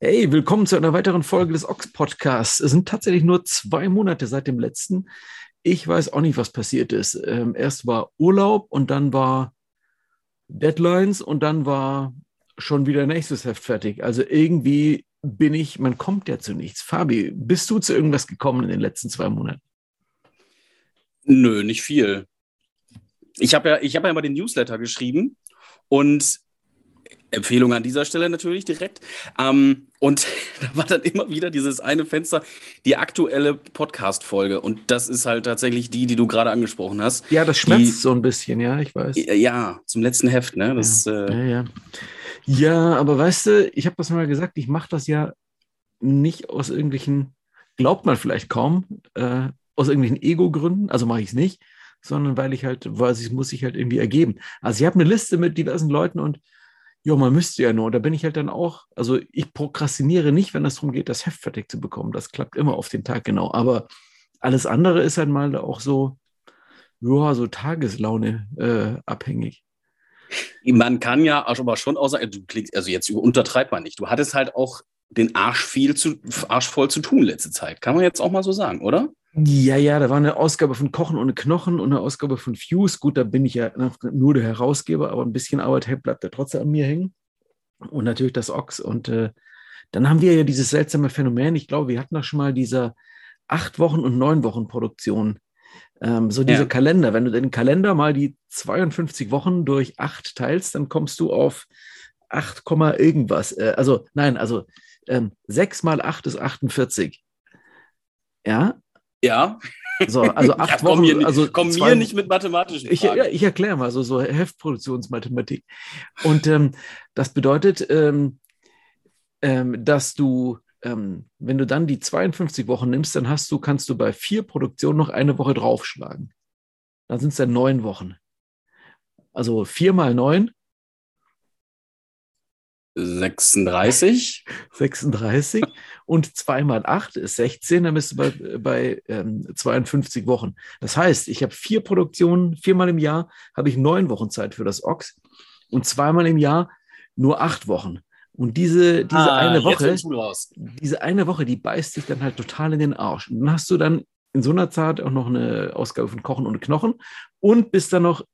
Hey, willkommen zu einer weiteren Folge des Ox Podcasts. Es sind tatsächlich nur zwei Monate seit dem letzten. Ich weiß auch nicht, was passiert ist. Ähm, erst war Urlaub und dann war Deadlines und dann war schon wieder nächstes Heft fertig. Also irgendwie bin ich, man kommt ja zu nichts. Fabi, bist du zu irgendwas gekommen in den letzten zwei Monaten? Nö, nicht viel. Ich habe ja, hab ja immer den Newsletter geschrieben und Empfehlung an dieser Stelle natürlich direkt. Ähm, und da war dann immer wieder dieses eine Fenster, die aktuelle Podcast-Folge. Und das ist halt tatsächlich die, die du gerade angesprochen hast. Ja, das schmerzt die, so ein bisschen, ja, ich weiß. Ja, zum letzten Heft, ne? Das, ja, äh, ja, ja. ja, aber weißt du, ich habe das mal gesagt, ich mache das ja nicht aus irgendwelchen, glaubt man vielleicht kaum, äh, aus irgendwelchen Ego-Gründen, also mache ich es nicht, sondern weil ich halt, weil es muss sich halt irgendwie ergeben. Also ich habe eine Liste mit diversen Leuten und ja, man müsste ja nur. Da bin ich halt dann auch, also ich prokrastiniere nicht, wenn es darum geht, das Heft fertig zu bekommen. Das klappt immer auf den Tag genau. Aber alles andere ist halt mal auch so, ja, so Tageslaune äh, abhängig. Man kann ja aber schon auch sagen, du klickst, also jetzt untertreibt man nicht. Du hattest halt auch den Arsch viel zu, Arsch voll zu tun letzte Zeit. Kann man jetzt auch mal so sagen, oder? Ja, ja, da war eine Ausgabe von Kochen ohne Knochen und eine Ausgabe von Fuse. Gut, da bin ich ja nur der Herausgeber, aber ein bisschen Arbeit bleibt da trotzdem an mir hängen. Und natürlich das Ochs. Und äh, dann haben wir ja dieses seltsame Phänomen. Ich glaube, wir hatten da schon mal diese acht Wochen und neun Wochen Produktion. Ähm, so diese ja. Kalender. Wenn du den Kalender mal die 52 Wochen durch acht teilst, dann kommst du auf 8, irgendwas. Äh, also nein, also ähm, 6 mal 8 ist 48. Ja, ja. So, also acht ja, komm Wochen. Mir, also komm mir nicht mit mathematischen Ich, ja, ich erkläre mal, so, so Heftproduktionsmathematik. Und ähm, das bedeutet, ähm, ähm, dass du, ähm, wenn du dann die 52 Wochen nimmst, dann hast du, kannst du bei vier Produktionen noch eine Woche draufschlagen. Dann sind es dann neun Wochen. Also vier mal neun 36. 36 und 2 mal 8 ist 16, dann bist du bei, bei ähm, 52 Wochen. Das heißt, ich habe vier Produktionen, viermal im Jahr habe ich neun Wochen Zeit für das Ochs und zweimal im Jahr nur acht Wochen. Und diese, diese ah, eine Woche, diese eine Woche, die beißt sich dann halt total in den Arsch. Und dann hast du dann in so einer Zeit auch noch eine Ausgabe von Kochen ohne Knochen und bist dann noch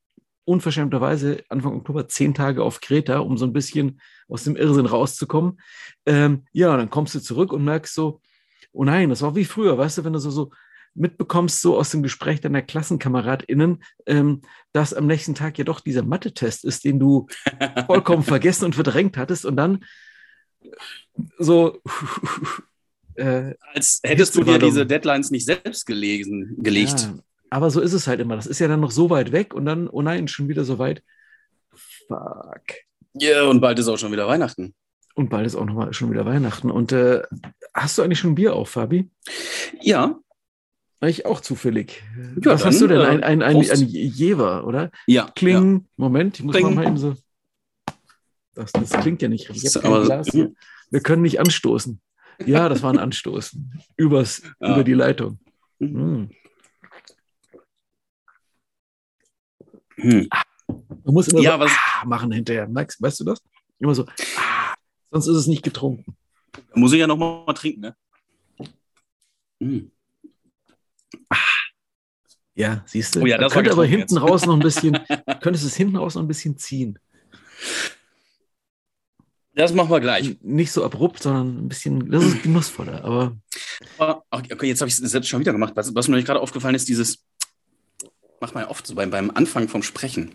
unverschämterweise Anfang Oktober zehn Tage auf Kreta, um so ein bisschen aus dem Irrsinn rauszukommen. Ähm, ja, dann kommst du zurück und merkst so, oh nein, das war wie früher, weißt du, wenn du so, so mitbekommst, so aus dem Gespräch deiner KlassenkameradInnen, ähm, dass am nächsten Tag ja doch dieser Mathe-Test ist, den du vollkommen vergessen und verdrängt hattest und dann so. Äh, Als hättest du dir diese Deadlines nicht selbst gelesen, gelegt. Ja, aber so ist es halt immer. Das ist ja dann noch so weit weg und dann, oh nein, schon wieder so weit. Fuck. Ja, yeah, und bald ist auch schon wieder Weihnachten. Und bald ist auch noch mal schon wieder Weihnachten. Und äh, hast du eigentlich schon ein Bier auf, Fabi? Ja. Ich auch zufällig. Ja, Was dann, hast du denn? Ein, ein, ein, ein, Jever, oder? Ja. Kling. Ja. Moment, ich muss Kling. mal eben so. Das, das klingt ja nicht richtig. Wir können nicht anstoßen. Ja, das war ein Anstoßen. Übers, ja. Über die Leitung. Mhm. Hm. Man muss immer ja, so was, ah, machen hinterher. Max, weißt du das? Immer so, ah, sonst ist es nicht getrunken. Muss ich ja noch mal trinken, ne? Hm. Ah. Ja, siehst du. Oh ja, das könnte aber hinten jetzt. raus noch ein bisschen, könntest es hinten raus noch ein bisschen ziehen. Das machen wir gleich. Nicht so abrupt, sondern ein bisschen, das ist genussvoller, aber. Okay, jetzt habe ich es schon wieder gemacht. Was, was mir gerade aufgefallen ist, dieses macht man ja oft so beim, beim Anfang vom Sprechen.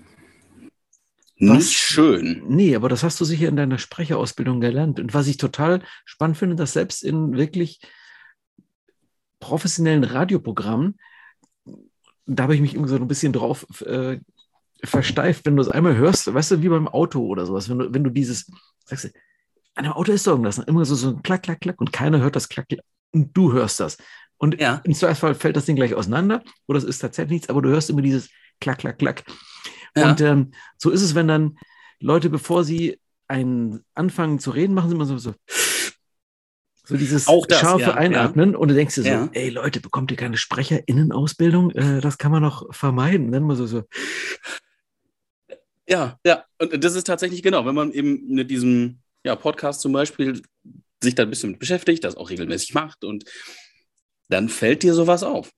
Was? Nicht schön. Nee, aber das hast du sicher in deiner Sprecherausbildung gelernt. Und was ich total spannend finde, dass selbst in wirklich professionellen Radioprogrammen, da habe ich mich irgendwie so ein bisschen drauf äh, versteift, wenn du es einmal hörst, weißt du, wie beim Auto oder sowas, wenn du, wenn du dieses, sagst du, an einem Auto ist irgendwas, immer so, so ein Klack, Klack, Klack und keiner hört das Klack, Klack und du hörst das. Und ja. im Zweifelsfall fällt das Ding gleich auseinander oder es ist tatsächlich nichts, aber du hörst immer dieses Klack, Klack, Klack. Ja. Und ähm, so ist es, wenn dann Leute, bevor sie einen anfangen zu reden, machen sie immer so, so, so dieses das, scharfe ja, Einatmen und du denkst dir so, ey Leute, bekommt ihr keine SprecherInnenausbildung? Äh, das kann man noch vermeiden. Dann mal so, so. Ja, ja, und das ist tatsächlich genau, wenn man eben mit diesem ja, Podcast zum Beispiel sich da ein bisschen beschäftigt, das auch regelmäßig macht und dann fällt dir sowas auf.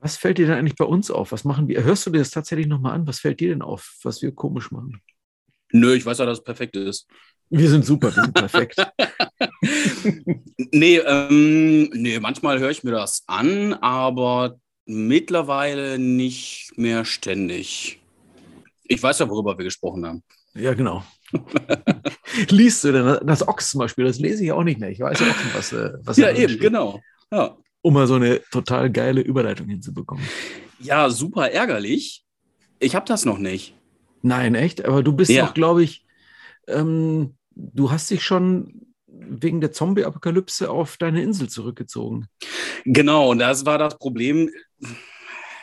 Was fällt dir denn eigentlich bei uns auf? Was machen wir? Hörst du dir das tatsächlich nochmal an? Was fällt dir denn auf, was wir komisch machen? Nö, ich weiß ja, dass es perfekt ist. Wir sind super, wir sind perfekt. nee, ähm, nee, manchmal höre ich mir das an, aber mittlerweile nicht mehr ständig. Ich weiß ja, worüber wir gesprochen haben. Ja, genau. Liest du denn das Ochs zum Beispiel? Das lese ich auch nicht mehr. Ich weiß ja auch schon, was, äh, was Ja, eben, steht. genau. Ja. Um mal so eine total geile Überleitung hinzubekommen. Ja, super ärgerlich. Ich habe das noch nicht. Nein, echt? Aber du bist ja. auch, glaube ich, ähm, du hast dich schon wegen der Zombie-Apokalypse auf deine Insel zurückgezogen. Genau, und das war das Problem.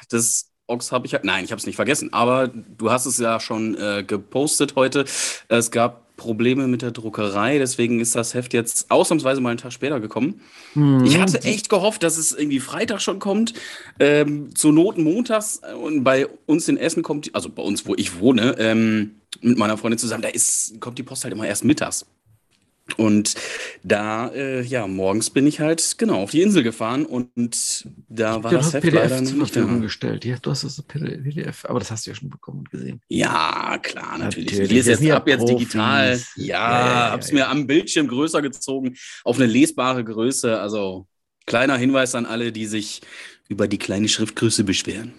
Das Ox habe ich nein, ich habe es nicht vergessen, aber du hast es ja schon äh, gepostet heute. Es gab Probleme mit der Druckerei, deswegen ist das Heft jetzt ausnahmsweise mal einen Tag später gekommen. Mhm. Ich hatte echt gehofft, dass es irgendwie Freitag schon kommt, ähm, zur Not montags und bei uns in Essen kommt, also bei uns, wo ich wohne, ähm, mit meiner Freundin zusammen, da ist, kommt die Post halt immer erst mittags. Und da, äh, ja, morgens bin ich halt genau auf die Insel gefahren und da war das Heft PDF leider zur Verfügung gestellt. Ja, du hast das PDF, aber das hast du ja schon bekommen und gesehen. Ja, klar, natürlich. natürlich. Ich lese jetzt ab jetzt digital. Ja, ja, ja, hab's ja, mir am Bildschirm größer gezogen, auf eine lesbare Größe. Also kleiner Hinweis an alle, die sich über die kleine Schriftgröße beschweren.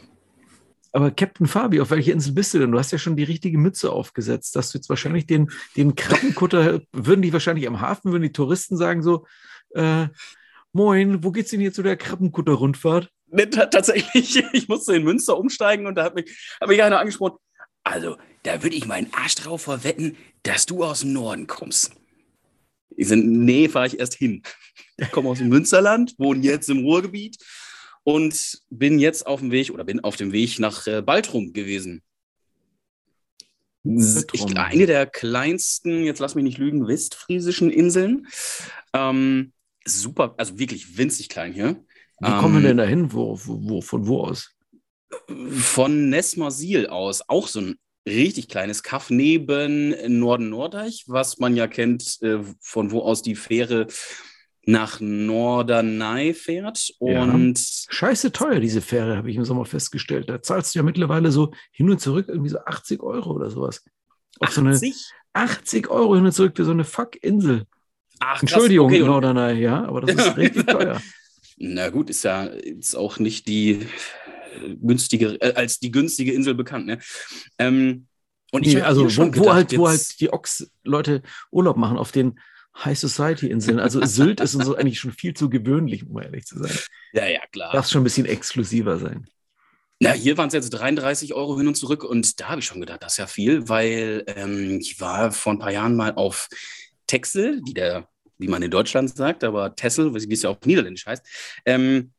Aber Captain Fabi, auf welcher Insel bist du denn? Du hast ja schon die richtige Mütze aufgesetzt, dass du jetzt wahrscheinlich den, den Krabbenkutter, würden die wahrscheinlich am Hafen, würden die Touristen sagen so, äh, moin, wo geht's denn hier zu der Krabbenkutter-Rundfahrt? Nee, tatsächlich, ich musste in Münster umsteigen und da hat mich, hat mich einer angesprochen, also da würde ich meinen Arsch drauf verwetten, dass du aus dem Norden kommst. Ich sage, nee, fahre ich erst hin. Ich komme aus dem Münsterland, wohne jetzt im Ruhrgebiet und bin jetzt auf dem Weg oder bin auf dem Weg nach äh, Baltrum gewesen. Ich, eine der kleinsten, jetzt lass mich nicht lügen, westfriesischen Inseln. Ähm, super, also wirklich winzig klein hier. Wie ähm, kommen wir denn dahin? Wo, wo, von wo aus? Von Nesmersil aus, auch so ein richtig kleines Kaff neben Norden-Nordeich, was man ja kennt, äh, von wo aus die Fähre nach Norderney fährt. Und ja. Scheiße teuer, diese Fähre, habe ich im Sommer festgestellt. Da zahlst du ja mittlerweile so hin und zurück irgendwie so 80 Euro oder sowas. Auf 80? so eine 80 Euro hin und zurück für so eine Fuck-Insel. Ach, Entschuldigung, okay. Norderney, ja, aber das ist richtig teuer. Na gut, ist ja ist auch nicht die äh, günstige, äh, als die günstige Insel bekannt. Ne? Ähm, und ich nee, also wo, gedacht, wo, halt, wo halt die Ochs-Leute Urlaub machen, auf den High Society Inseln. Also Sylt ist uns eigentlich schon viel zu gewöhnlich, um ehrlich zu sein. Ja, ja, klar. Darf schon ein bisschen exklusiver sein. Na, hier waren es jetzt 33 Euro hin und zurück und da habe ich schon gedacht, das ist ja viel, weil ähm, ich war vor ein paar Jahren mal auf Texel, wie, der, wie man in Deutschland sagt, aber Tessel, wie es ja auf Niederländisch heißt. Ähm,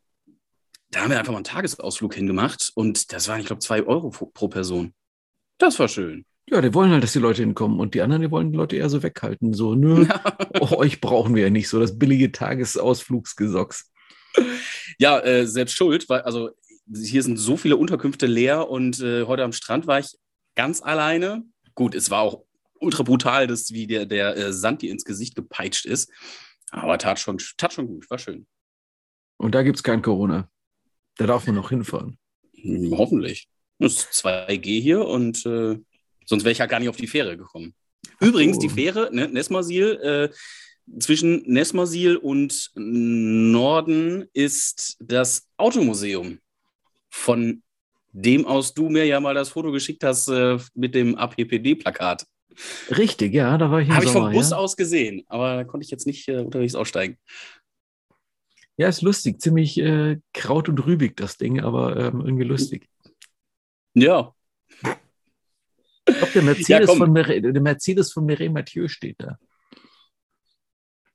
da haben wir einfach mal einen Tagesausflug hingemacht und das waren, ich glaube, zwei Euro pro Person. Das war schön. Ja, die wollen halt, dass die Leute hinkommen. Und die anderen, die wollen die Leute eher so weghalten. So, nö, oh, euch brauchen wir ja nicht. So das billige Tagesausflugsgesocks. Ja, äh, selbst schuld, weil, also hier sind so viele Unterkünfte leer und äh, heute am Strand war ich ganz alleine. Gut, es war auch ultra brutal, dass wie der, der äh, Sand dir ins Gesicht gepeitscht ist. Aber tat schon, tat schon gut, war schön. Und da gibt es kein Corona. Da darf man noch hinfahren. Hm, hoffentlich. Es ist 2G hier und äh, Sonst wäre ich ja gar nicht auf die Fähre gekommen. Übrigens, oh. die Fähre, ne, Nesmasil, äh, zwischen Nesmasil und Norden ist das Automuseum, von dem aus du mir ja mal das Foto geschickt hast äh, mit dem APPD-Plakat. Richtig, ja, da war ich Habe ich vom Bus ja. aus gesehen, aber da konnte ich jetzt nicht äh, unterwegs aussteigen. Ja, ist lustig, ziemlich äh, kraut und rübig das Ding, aber ähm, irgendwie lustig. Ja, glaube, der Mercedes, ja, von der Mercedes von Mireille Mathieu steht da.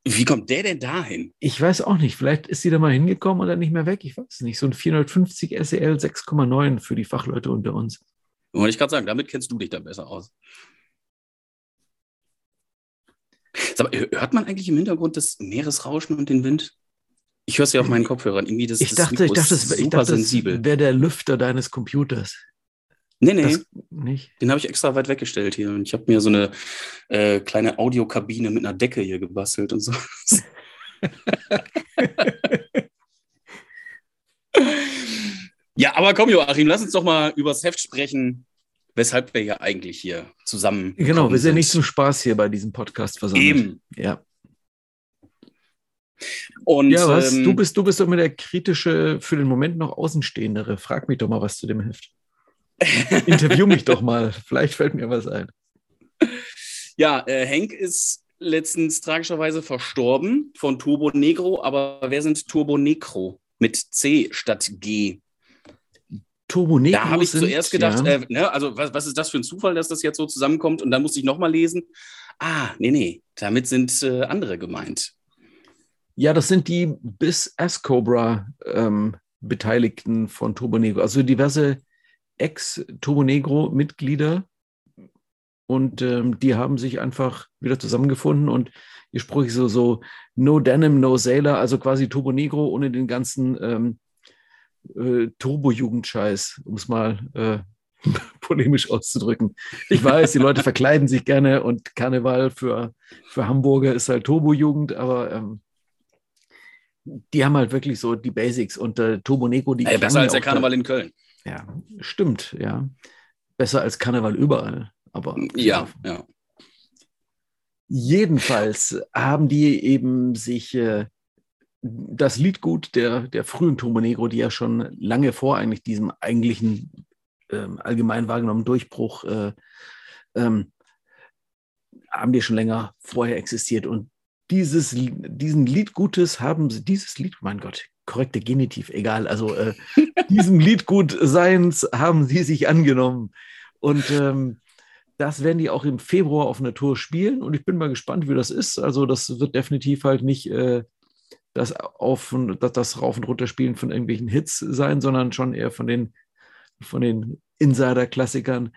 Wie kommt der denn dahin? Ich weiß auch nicht. Vielleicht ist sie da mal hingekommen und dann nicht mehr weg. Ich weiß nicht. So ein 450 SEL 6,9 für die Fachleute unter uns. Wollte ich gerade sagen, damit kennst du dich dann besser aus. Mal, hört man eigentlich im Hintergrund das Meeresrauschen und den Wind? Ich höre es ja auf meinen Kopfhörern. Irgendwie das, ich, das dachte, ich dachte, das, ich dachte, das wäre der Lüfter deines Computers. Nee, nee. nicht. Den habe ich extra weit weggestellt hier. Und ich habe mir so eine äh, kleine Audiokabine mit einer Decke hier gebastelt und so. ja, aber komm, Joachim, lass uns doch mal übers Heft sprechen, weshalb wir ja eigentlich hier zusammen. Genau, wir sind ja nicht zum Spaß hier bei diesem Podcast versammelt. Eben. Ja. Und, ja, was? Ähm, du bist, du bist doch immer der kritische, für den Moment noch Außenstehendere. Frag mich doch mal was zu dem Heft. Interview mich doch mal. Vielleicht fällt mir was ein. Ja, äh, Henk ist letztens tragischerweise verstorben von Turbo Negro. Aber wer sind Turbo Negro mit C statt G? Turbo Negro. Da habe ich sind, zuerst gedacht, ja. äh, ne, also was, was, ist das für ein Zufall, dass das jetzt so zusammenkommt? Und dann musste ich nochmal lesen. Ah, nee, nee, damit sind äh, andere gemeint. Ja, das sind die bis S-Cobra ähm, Beteiligten von Turbo Negro. Also diverse Ex-Turbo Negro-Mitglieder. Und ähm, die haben sich einfach wieder zusammengefunden und ihr Spruch ist so, so No Denim, No Sailor, also quasi Turbo Negro ohne den ganzen ähm, äh, Turbo-Jugendscheiß, um es mal äh, polemisch auszudrücken. Ich weiß, die Leute verkleiden sich gerne und Karneval für, für Hamburger ist halt Turbo-Jugend, aber ähm, die haben halt wirklich so die Basics und äh, Turbo Negro, die. Ey, besser als der Karneval da, in Köln. Ja, stimmt, ja. Besser als Karneval überall, aber. Ja, ja. Jedenfalls haben die eben sich äh, das Liedgut der, der frühen Turbo Negro, die ja schon lange vor eigentlich diesem eigentlichen äh, allgemein wahrgenommenen Durchbruch äh, ähm, haben die schon länger vorher existiert. Und dieses, diesen Liedgutes haben sie, dieses Lied, mein Gott, korrekte Genitiv, egal, also äh, diesem Liedgutseins haben sie sich angenommen. Und ähm, das werden die auch im Februar auf einer Tour spielen und ich bin mal gespannt, wie das ist. Also das wird definitiv halt nicht äh, das auf das, das Rauf und Runter spielen von irgendwelchen Hits sein, sondern schon eher von den, von den Insider-Klassikern.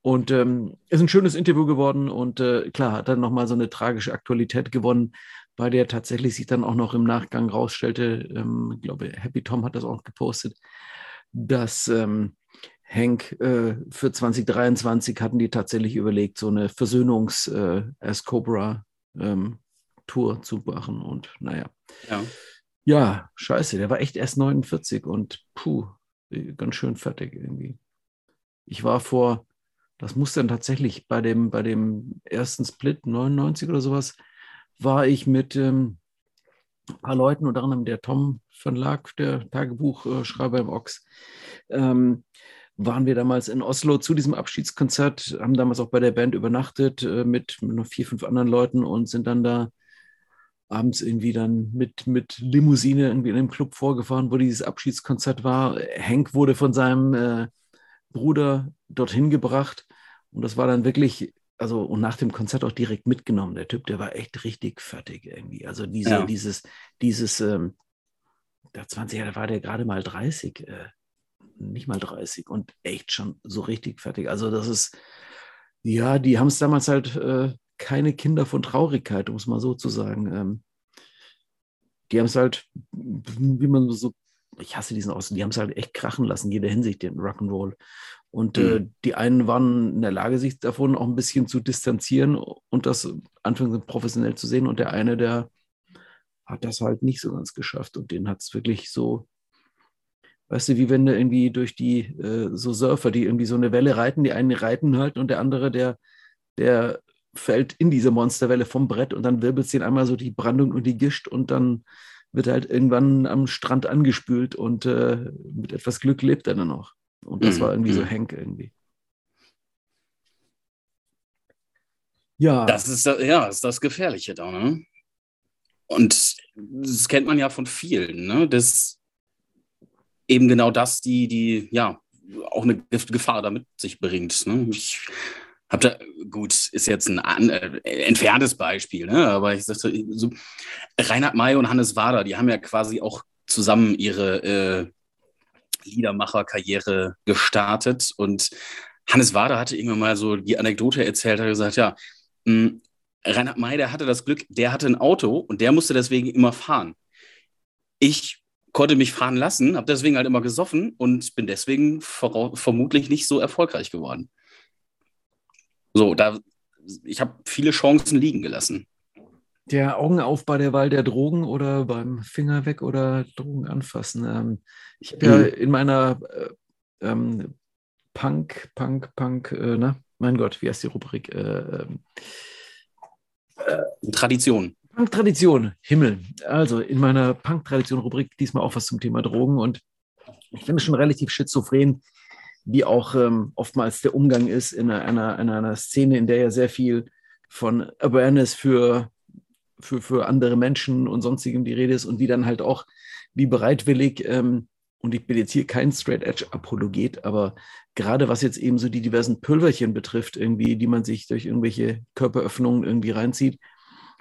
Und ähm, ist ein schönes Interview geworden und äh, klar, hat dann nochmal so eine tragische Aktualität gewonnen, bei der tatsächlich sich dann auch noch im Nachgang rausstellte, ähm, ich glaube, Happy Tom hat das auch gepostet, dass ähm, Hank äh, für 2023 hatten die tatsächlich überlegt, so eine Versöhnungs äh, ähm, Tour zu machen. Und naja. Ja. ja, scheiße, der war echt erst 49 und puh, ganz schön fertig irgendwie. Ich war vor das muss dann tatsächlich bei dem, bei dem ersten Split 99 oder sowas, war ich mit ähm, ein paar Leuten, unter anderem der Tom von Lack, der Tagebuchschreiber im Ochs, ähm, waren wir damals in Oslo zu diesem Abschiedskonzert, haben damals auch bei der Band übernachtet äh, mit, mit noch vier, fünf anderen Leuten und sind dann da abends irgendwie dann mit, mit Limousine irgendwie in einem Club vorgefahren, wo dieses Abschiedskonzert war. Henk wurde von seinem äh, Bruder dorthin gebracht. Und das war dann wirklich, also und nach dem Konzert auch direkt mitgenommen. Der Typ, der war echt richtig fertig irgendwie. Also diese, ja. dieses, dieses, ähm, der 20 Jahre war der gerade mal 30, äh, nicht mal 30 und echt schon so richtig fertig. Also das ist, ja, die haben es damals halt äh, keine Kinder von Traurigkeit, um es mal so zu sagen. Ähm, die haben es halt, wie man so ich hasse diesen Ausdruck, die haben es halt echt krachen lassen, jeder Hinsicht, den Rock'n'Roll. Und äh, mhm. äh, die einen waren in der Lage, sich davon auch ein bisschen zu distanzieren und das anfangs professionell zu sehen. Und der eine, der hat das halt nicht so ganz geschafft. Und den hat es wirklich so, weißt du, wie wenn du irgendwie durch die äh, so Surfer, die irgendwie so eine Welle reiten, die einen reiten halt und der andere, der, der fällt in diese Monsterwelle vom Brett und dann wirbelt es den einmal so die Brandung und die Gischt und dann wird halt irgendwann am Strand angespült und äh, mit etwas Glück lebt er dann noch. Und das mhm. war irgendwie so mhm. Hank irgendwie. Ja. Das ist ja, das ist das Gefährliche da, ne? Und das kennt man ja von vielen, ne? Das eben genau das, die, die, ja, auch eine Gefahr damit sich bringt. Ne? Ich hab da, gut, ist jetzt ein an, äh, entferntes Beispiel, ne? aber ich sagte, so, Reinhard May und Hannes Wader, die haben ja quasi auch zusammen ihre äh, Liedermacher-Karriere gestartet und Hannes Wader hatte irgendwann mal so die Anekdote erzählt, hat gesagt, ja, hm, Reinhard May, der hatte das Glück, der hatte ein Auto und der musste deswegen immer fahren. Ich konnte mich fahren lassen, habe deswegen halt immer gesoffen und bin deswegen vermutlich nicht so erfolgreich geworden. So, da, ich habe viele Chancen liegen gelassen. Der Augen auf bei der Wahl der Drogen oder beim Finger weg oder Drogen anfassen. Ähm, ich habe mhm. ja in meiner äh, ähm, Punk, Punk, Punk, äh, na, mein Gott, wie heißt die Rubrik? Äh, ähm, äh, Tradition. Punk-Tradition, Himmel. Also in meiner Punk-Tradition-Rubrik diesmal auch was zum Thema Drogen und ich finde es schon relativ schizophren, wie auch ähm, oftmals der Umgang ist in einer, in einer Szene, in der ja sehr viel von Awareness für, für, für andere Menschen und sonstigem die Rede ist und wie dann halt auch, wie bereitwillig, ähm, und ich bin jetzt hier kein Straight Edge Apologet, aber gerade was jetzt eben so die diversen Pülverchen betrifft, irgendwie, die man sich durch irgendwelche Körperöffnungen irgendwie reinzieht,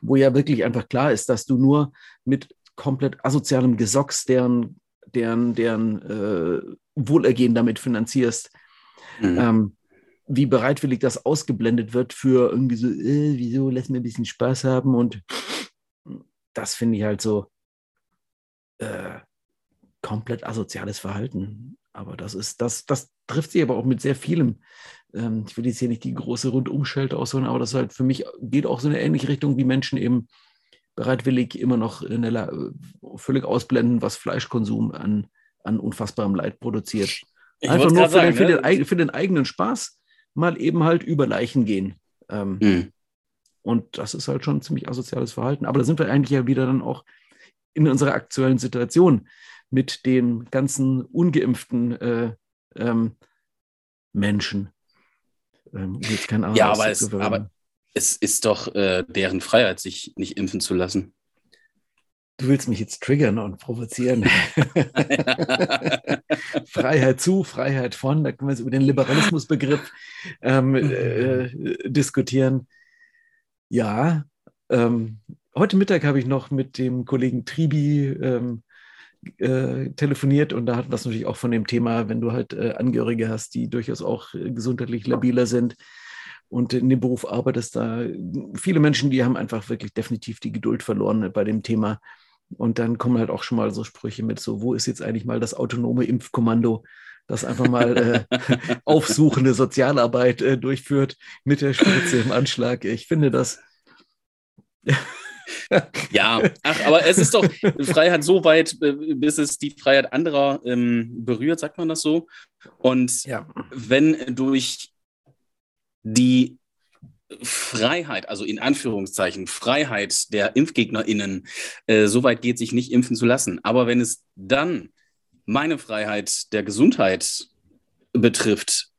wo ja wirklich einfach klar ist, dass du nur mit komplett asozialem Gesocks deren, deren, deren äh, Wohlergehen damit finanzierst. Mhm. Ähm, wie bereitwillig das ausgeblendet wird für irgendwie so, äh, wieso, lass mir ein bisschen Spaß haben und das finde ich halt so äh, komplett asoziales Verhalten. Aber das ist, das, das trifft sich aber auch mit sehr vielem ähm, ich will jetzt hier nicht die große Rundumschelte ausholen, aber das halt für mich geht auch so eine ähnliche Richtung, wie Menschen eben bereitwillig immer noch La- völlig ausblenden, was Fleischkonsum an, an unfassbarem Leid produziert. Ich Einfach nur für, sagen, den, für, ja. den, für, den, eigenen Spaß mal eben halt über Leichen gehen. Ähm, mhm. Und das ist halt schon ein ziemlich asoziales Verhalten. Aber da sind wir eigentlich ja wieder dann auch in unserer aktuellen Situation mit den ganzen ungeimpften äh, ähm, Menschen. Ähm, jetzt kein ja, aber es, aber es ist doch äh, deren Freiheit, sich nicht impfen zu lassen. Du willst mich jetzt triggern und provozieren. Freiheit zu, Freiheit von, da können wir jetzt über den Liberalismusbegriff ähm, äh, diskutieren. Ja, ähm, heute Mittag habe ich noch mit dem Kollegen Tribi ähm, äh, telefoniert und da hatten wir es natürlich auch von dem Thema, wenn du halt äh, Angehörige hast, die durchaus auch äh, gesundheitlich labiler sind und in dem Beruf arbeitest, da viele Menschen, die haben einfach wirklich definitiv die Geduld verloren bei dem Thema. Und dann kommen halt auch schon mal so Sprüche mit, so, wo ist jetzt eigentlich mal das autonome Impfkommando, das einfach mal äh, aufsuchende Sozialarbeit äh, durchführt mit der Spritze im Anschlag. Ich finde das ja, ach, aber es ist doch Freiheit so weit, äh, bis es die Freiheit anderer ähm, berührt, sagt man das so. Und ja. wenn durch die Freiheit, also in Anführungszeichen Freiheit der ImpfgegnerInnen, äh, so weit geht, sich nicht impfen zu lassen. Aber wenn es dann meine Freiheit der Gesundheit betrifft,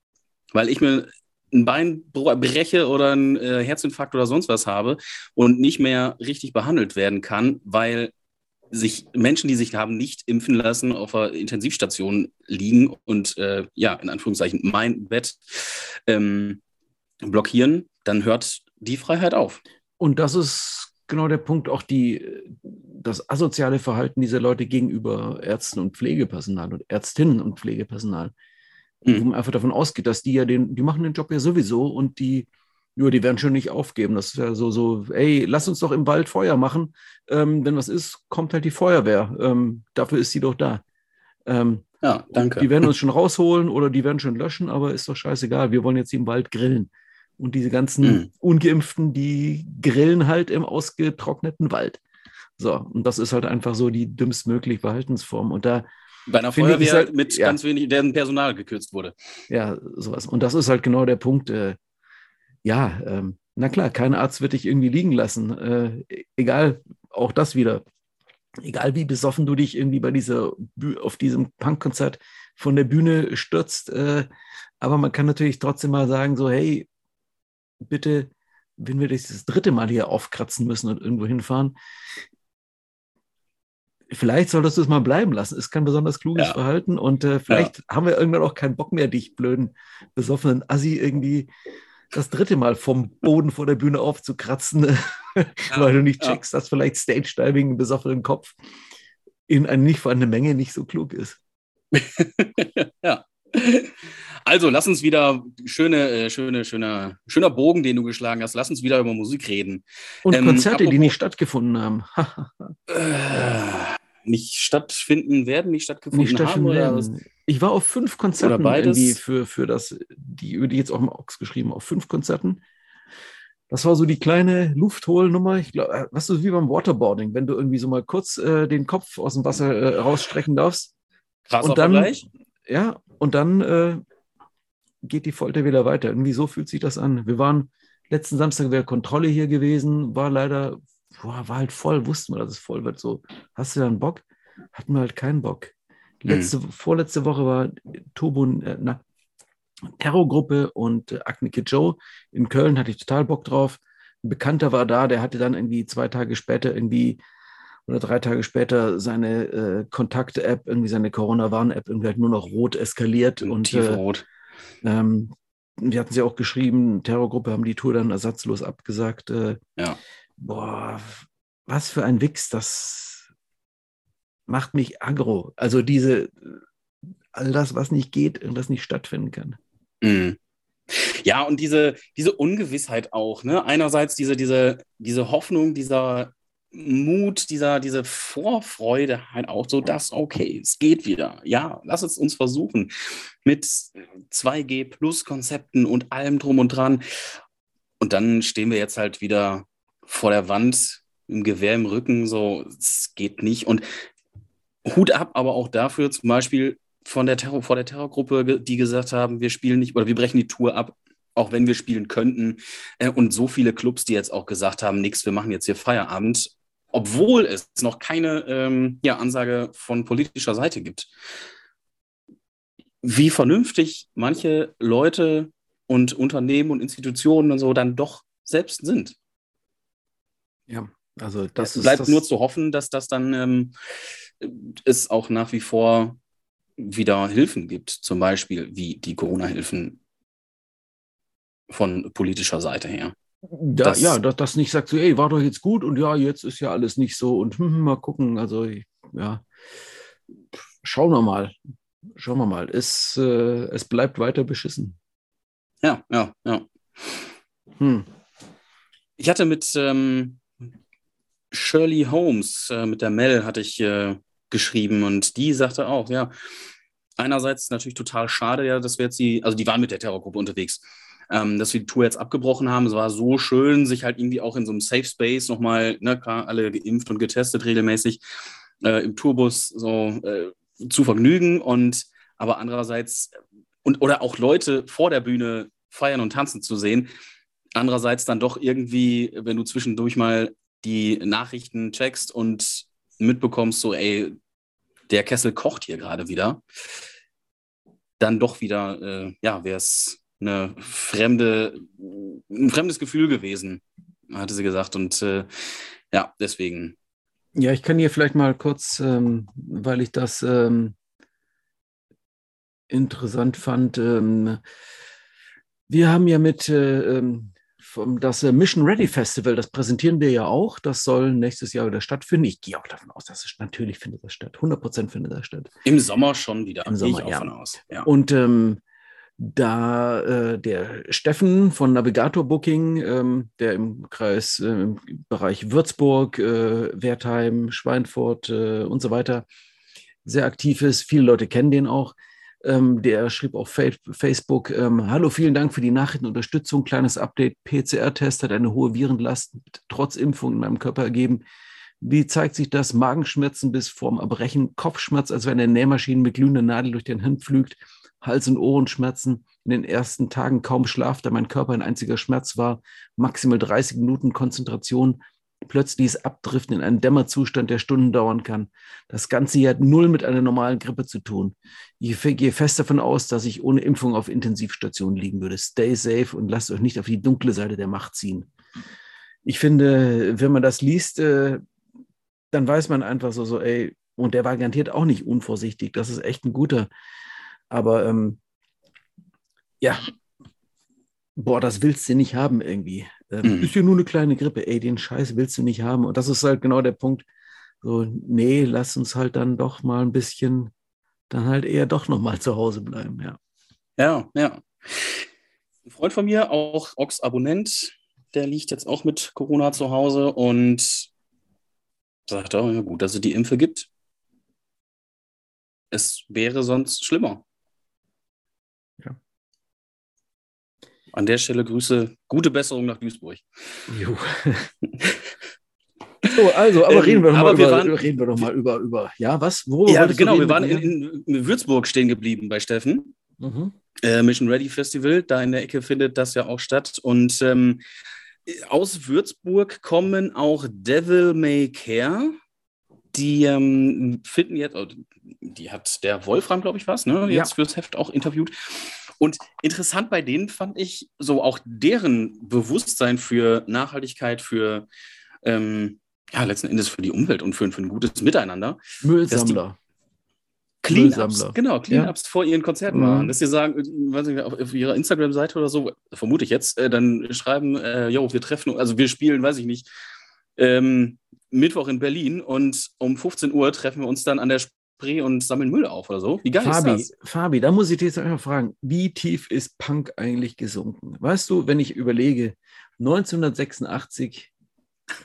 weil ich mir ein Bein breche oder einen äh, Herzinfarkt oder sonst was habe und nicht mehr richtig behandelt werden kann, weil sich Menschen, die sich haben nicht impfen lassen, auf der Intensivstation liegen und äh, ja, in Anführungszeichen mein Bett ähm, blockieren, dann hört die Freiheit auf. Und das ist genau der Punkt, auch die, das asoziale Verhalten dieser Leute gegenüber Ärzten und Pflegepersonal und Ärztinnen und Pflegepersonal mhm. wo man einfach davon ausgeht, dass die ja den, die machen den Job ja sowieso und die, ja, die werden schon nicht aufgeben. Das ist ja so, so, ey, lass uns doch im Wald Feuer machen. Ähm, wenn was ist, kommt halt die Feuerwehr. Ähm, dafür ist sie doch da. Ähm, ja, danke. Die werden uns schon rausholen oder die werden schon löschen, aber ist doch scheißegal. Wir wollen jetzt im Wald grillen. Und diese ganzen mhm. Ungeimpften, die grillen halt im ausgetrockneten Wald. So, und das ist halt einfach so die dümmstmögliche Verhaltensform. Und da bei einer Feuerwehr halt, mit ja. ganz wenig, deren Personal gekürzt wurde. Ja, sowas. Und das ist halt genau der Punkt. Äh, ja, ähm, na klar, kein Arzt wird dich irgendwie liegen lassen. Äh, egal, auch das wieder. Egal wie besoffen du dich irgendwie bei dieser, auf diesem Punkkonzert von der Bühne stürzt. Äh, aber man kann natürlich trotzdem mal sagen, so, hey, bitte, wenn wir das, das dritte Mal hier aufkratzen müssen und irgendwo hinfahren, vielleicht solltest du es mal bleiben lassen. Ist kein besonders kluges ja. Verhalten und äh, vielleicht ja. haben wir irgendwann auch keinen Bock mehr, dich blöden, besoffenen Assi irgendwie das dritte Mal vom Boden vor der Bühne aufzukratzen, ja. weil du nicht checkst, dass vielleicht Stage-Diving im besoffenen Kopf in eine nicht vorhandene Menge nicht so klug ist. ja. Also, lass uns wieder schöne, äh, schöne, schöner, schöner Bogen, den du geschlagen hast. Lass uns wieder über Musik reden. Und ähm, Konzerte, die nicht stattgefunden haben. äh, nicht stattfinden werden, nicht stattgefunden nicht haben? werden. Ich war auf fünf Konzerten Oder beides? für, für das, die über die jetzt auch im Ochs geschrieben, auf fünf Konzerten. Das war so die kleine Luftholnummer. Ich glaube, was ist wie beim Waterboarding, wenn du irgendwie so mal kurz äh, den Kopf aus dem Wasser äh, rausstrecken darfst. Krasser und dann, Vergleich. Ja, und dann äh, geht die Folter wieder weiter. Irgendwie so fühlt sich das an. Wir waren letzten Samstag wäre Kontrolle hier gewesen, war leider, boah, war halt voll, wussten wir, dass es voll wird. So, hast du da einen Bock? Hatten wir halt keinen Bock. Letzte, Vorletzte Woche war Turbo, äh, na, Terrorgruppe und äh, Aknike Joe in Köln, hatte ich total Bock drauf. Ein Bekannter war da, der hatte dann irgendwie zwei Tage später irgendwie oder drei Tage später seine äh, Kontakte-App, irgendwie seine Corona-Warn-App irgendwie halt nur noch rot eskaliert und äh, Tiefrot. ähm, wir hatten sie auch geschrieben, Terrorgruppe haben die Tour dann ersatzlos abgesagt. Äh, Ja. Boah, was für ein Wix, das macht mich aggro. Also diese, all das, was nicht geht und das nicht stattfinden kann. Mhm. Ja, und diese, diese Ungewissheit auch, ne? Einerseits diese, diese, diese Hoffnung, dieser Mut, dieser, diese Vorfreude halt auch so, dass, okay, es geht wieder. Ja, lass es uns versuchen. Mit 2G Plus Konzepten und allem drum und dran. Und dann stehen wir jetzt halt wieder vor der Wand, im Gewehr im Rücken, so, es geht nicht. Und Hut ab, aber auch dafür zum Beispiel von der Terror, vor der Terrorgruppe, die gesagt haben, wir spielen nicht oder wir brechen die Tour ab, auch wenn wir spielen könnten. Äh, Und so viele Clubs, die jetzt auch gesagt haben, nix, wir machen jetzt hier Feierabend, obwohl es noch keine ähm, ja, Ansage von politischer Seite gibt. Wie vernünftig manche Leute und Unternehmen und Institutionen und so dann doch selbst sind. Ja, also das es ist bleibt das, nur zu hoffen, dass das dann ähm, es auch nach wie vor wieder Hilfen gibt, zum Beispiel wie die Corona-Hilfen von politischer Seite her. da, das- ja, dass das nicht sagt so, ey, war doch jetzt gut und ja, jetzt ist ja alles nicht so und hm, mal gucken. Also ja, schauen wir mal. Schauen wir mal. Es, äh, es bleibt weiter beschissen. Ja, ja, ja. Hm. Ich hatte mit ähm, Shirley Holmes, äh, mit der Mel, hatte ich äh, geschrieben und die sagte auch, ja, einerseits natürlich total schade, ja, dass wir jetzt die, also die waren mit der Terrorgruppe unterwegs, ähm, dass wir die Tour jetzt abgebrochen haben. Es war so schön, sich halt irgendwie auch in so einem Safe Space nochmal, ne, klar, alle geimpft und getestet regelmäßig äh, im Tourbus so äh, zu vergnügen und aber andererseits und oder auch Leute vor der Bühne feiern und tanzen zu sehen. Andererseits dann doch irgendwie, wenn du zwischendurch mal die Nachrichten checkst und mitbekommst, so, ey, der Kessel kocht hier gerade wieder, dann doch wieder, äh, ja, wäre es eine fremde, ein fremdes Gefühl gewesen, hatte sie gesagt. Und äh, ja, deswegen. Ja, ich kann hier vielleicht mal kurz, ähm, weil ich das ähm, interessant fand. Ähm, wir haben ja mit äh, ähm, das äh, Mission Ready Festival, das präsentieren wir ja auch. Das soll nächstes Jahr wieder stattfinden. Ich gehe auch davon aus, dass es natürlich findet das statt. 100 Prozent findet das statt. Im Sommer schon wieder. Im Sommer, ich auch ja. von aus. Ja. Und ähm, da äh, der Steffen von Navigator Booking, ähm, der im Kreis, äh, im Bereich Würzburg, äh, Wertheim, Schweinfurt äh, und so weiter sehr aktiv ist, viele Leute kennen den auch. Ähm, der schrieb auf Fa Facebook: ähm, Hallo, vielen Dank für die Nachrichtenunterstützung. Kleines Update: PCR-Test hat eine hohe Virenlast trotz Impfung in meinem Körper ergeben. Wie zeigt sich das? Magenschmerzen bis vorm Erbrechen, Kopfschmerz, als wenn eine Nähmaschine mit glühender Nadel durch den Hirn pflügt, Hals- und Ohrenschmerzen. In den ersten Tagen kaum Schlaf, da mein Körper ein einziger Schmerz war. Maximal 30 Minuten Konzentration. Plötzliches Abdriften in einen Dämmerzustand, der Stunden dauern kann. Das Ganze hier hat null mit einer normalen Grippe zu tun. Ich gehe fest davon aus, dass ich ohne Impfung auf Intensivstation liegen würde. Stay safe und lasst euch nicht auf die dunkle Seite der Macht ziehen. Ich finde, wenn man das liest, äh, dann weiß man einfach so, so, ey, und der war garantiert auch nicht unvorsichtig. Das ist echt ein guter. Aber ähm, ja, boah, das willst du nicht haben irgendwie. Ähm, Mhm. Ist ja nur eine kleine Grippe. Ey, den Scheiß willst du nicht haben. Und das ist halt genau der Punkt. So, nee, lass uns halt dann doch mal ein bisschen, dann halt eher doch noch mal zu Hause bleiben, ja. Ja, ja. Ein Freund von mir, auch Ox-Abonnent, der liegt jetzt auch mit Corona zu Hause und sagt auch, ja gut, dass es die Impfe gibt. es wäre sonst schlimmer. An der Stelle Grüße, gute Besserung nach Duisburg. Jo. so, also, aber Ähm, reden wir doch aber mal, wir über, waren- reden wir doch mal über, über, ja, was? Worüber Ja, genau, wir waren in, in Würzburg stehen geblieben bei Steffen. Mhm. Äh, Mission Ready Festival, da in der Ecke findet das ja auch statt. Und ähm, aus Würzburg kommen auch Devil May Care. Die ähm, finden jetzt, oh, die hat der Wolfram, glaube ich, was, ne? Jetzt Ja. fürs Heft auch interviewt. Und interessant bei denen fand ich so auch deren Bewusstsein für Nachhaltigkeit, für ähm, ja, letzten Endes für die Umwelt und für, für ein gutes Miteinander. Müllsammler. Cleanups, genau, Cleanups vor ihren Konzerten Mhm. machen. Dass sie sagen, äh, weiß nicht, auf, auf ihrer Instagram-Seite oder so, vermute ich jetzt, äh, dann schreiben, äh, jo, wir treffen, also wir spielen, weiß ich nicht, ähm, Mittwoch in Berlin und um 15 Uhr treffen wir uns dann an der Spree und sammeln Müll auf oder so. Wie geil Fabi, ist das? Fabi, da muss ich dich jetzt einfach fragen, wie tief ist Punk eigentlich gesunken? Weißt du, wenn ich überlege, 1986,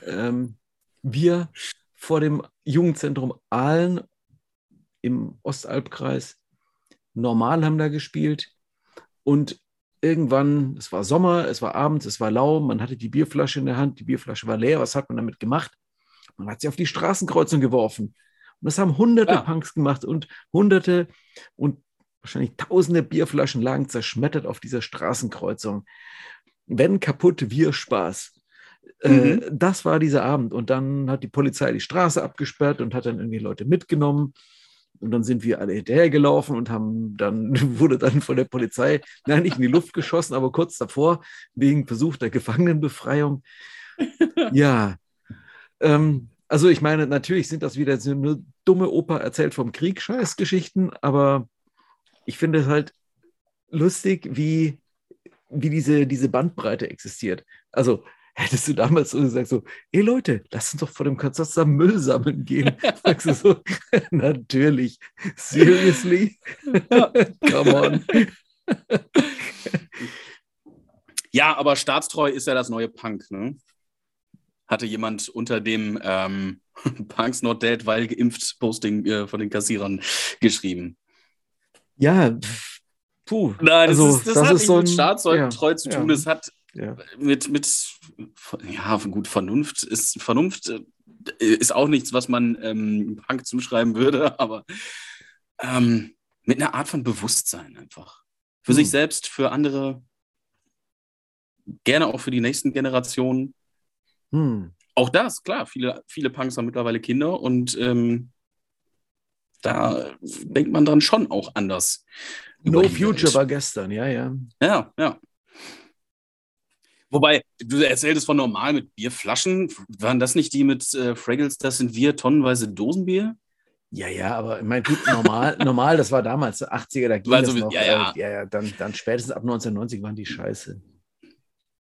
ähm, wir vor dem Jugendzentrum Aalen im Ostalbkreis normal haben da gespielt und irgendwann, es war Sommer, es war abends, es war lau, man hatte die Bierflasche in der Hand, die Bierflasche war leer, was hat man damit gemacht? Man hat sie auf die Straßenkreuzung geworfen. Und das haben hunderte Ja. Punks gemacht und hunderte und wahrscheinlich tausende Bierflaschen lagen zerschmettert auf dieser Straßenkreuzung. Wenn kaputt, wir Spaß. Äh, Mhm. das war dieser Abend. Und dann hat die Polizei die Straße abgesperrt und hat dann irgendwie Leute mitgenommen. Und dann sind wir alle hinterhergelaufen und haben dann, wurde dann von der Polizei, nein, nicht in die Luft geschossen, aber kurz davor, wegen versuchter Gefangenenbefreiung. Ja. Ähm, also ich meine, natürlich sind das wieder so nur dumme Oper erzählt vom Krieg, Scheißgeschichten, aber ich finde es halt lustig, wie, wie diese, diese Bandbreite existiert. Also hättest du damals so gesagt, so, ey Leute, lass uns doch vor dem Konzert zusammen Müll sammeln gehen. Sagst du so, natürlich, seriously? Come on. Ja, aber staatstreu ist ja das neue Punk, ne? Hatte jemand unter dem ähm, Punks Not Dead, weil geimpft Posting äh, von den Kassierern geschrieben. Ja, puh. Nein, das, Also, ist, das, das hat ist nicht so mit staatstreu ja, treu zu tun. ja. Es hat Ja. mit, mit ja, gut, Vernunft ist Vernunft äh, ist auch nichts, was man ähm, Punk zuschreiben würde, aber ähm, mit einer Art von Bewusstsein einfach. Für Hm. sich selbst, für andere, gerne auch für die nächsten Generationen. Hm. Auch das, klar, viele, viele Punks haben mittlerweile Kinder und ähm, da denkt man dann schon auch anders. No Future Welt. war gestern, ja, ja. Ja, ja. Wobei, du erzähltest von normal mit Bierflaschen. Waren das nicht die mit äh, Fraggles? Das sind wir tonnenweise Dosenbier? Ja, ja, aber ich meine, gut, normal, normal, das war damals, 80er, da ging War das noch. ja, ja. Äh, ja, ja dann, dann spätestens ab 1990 waren die scheiße.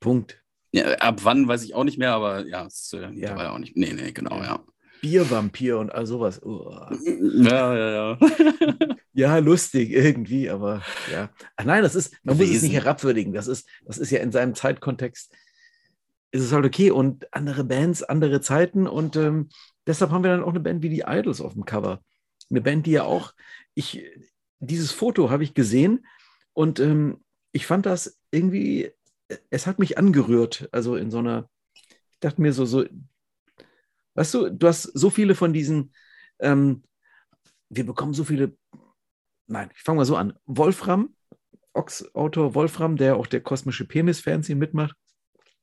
Punkt. Ja, ab wann weiß ich auch nicht mehr, aber ja, ist äh, Ja. mittlerweile auch nicht. Nee, nee, genau, ja. Biervampir und all sowas. Uah. Ja, ja, ja. Ja, lustig irgendwie, aber ja. Ach nein, das ist, man muss es nicht herabwürdigen. Das ist, das ist ja in seinem Zeitkontext, ist es halt okay. Und andere Bands, andere Zeiten. Und ähm, deshalb haben wir dann auch eine Band wie die Idols auf dem Cover. Eine Band, die ja auch, ich, dieses Foto habe ich gesehen und ähm, ich fand das irgendwie, es hat mich angerührt. Also in so einer, ich dachte mir so, so, weißt du, du hast so viele von diesen, ähm, wir bekommen so viele nein, ich fange mal so an. Wolfram, Ox-Autor Wolfram, der auch der kosmische Penis-Fernsehen mitmacht,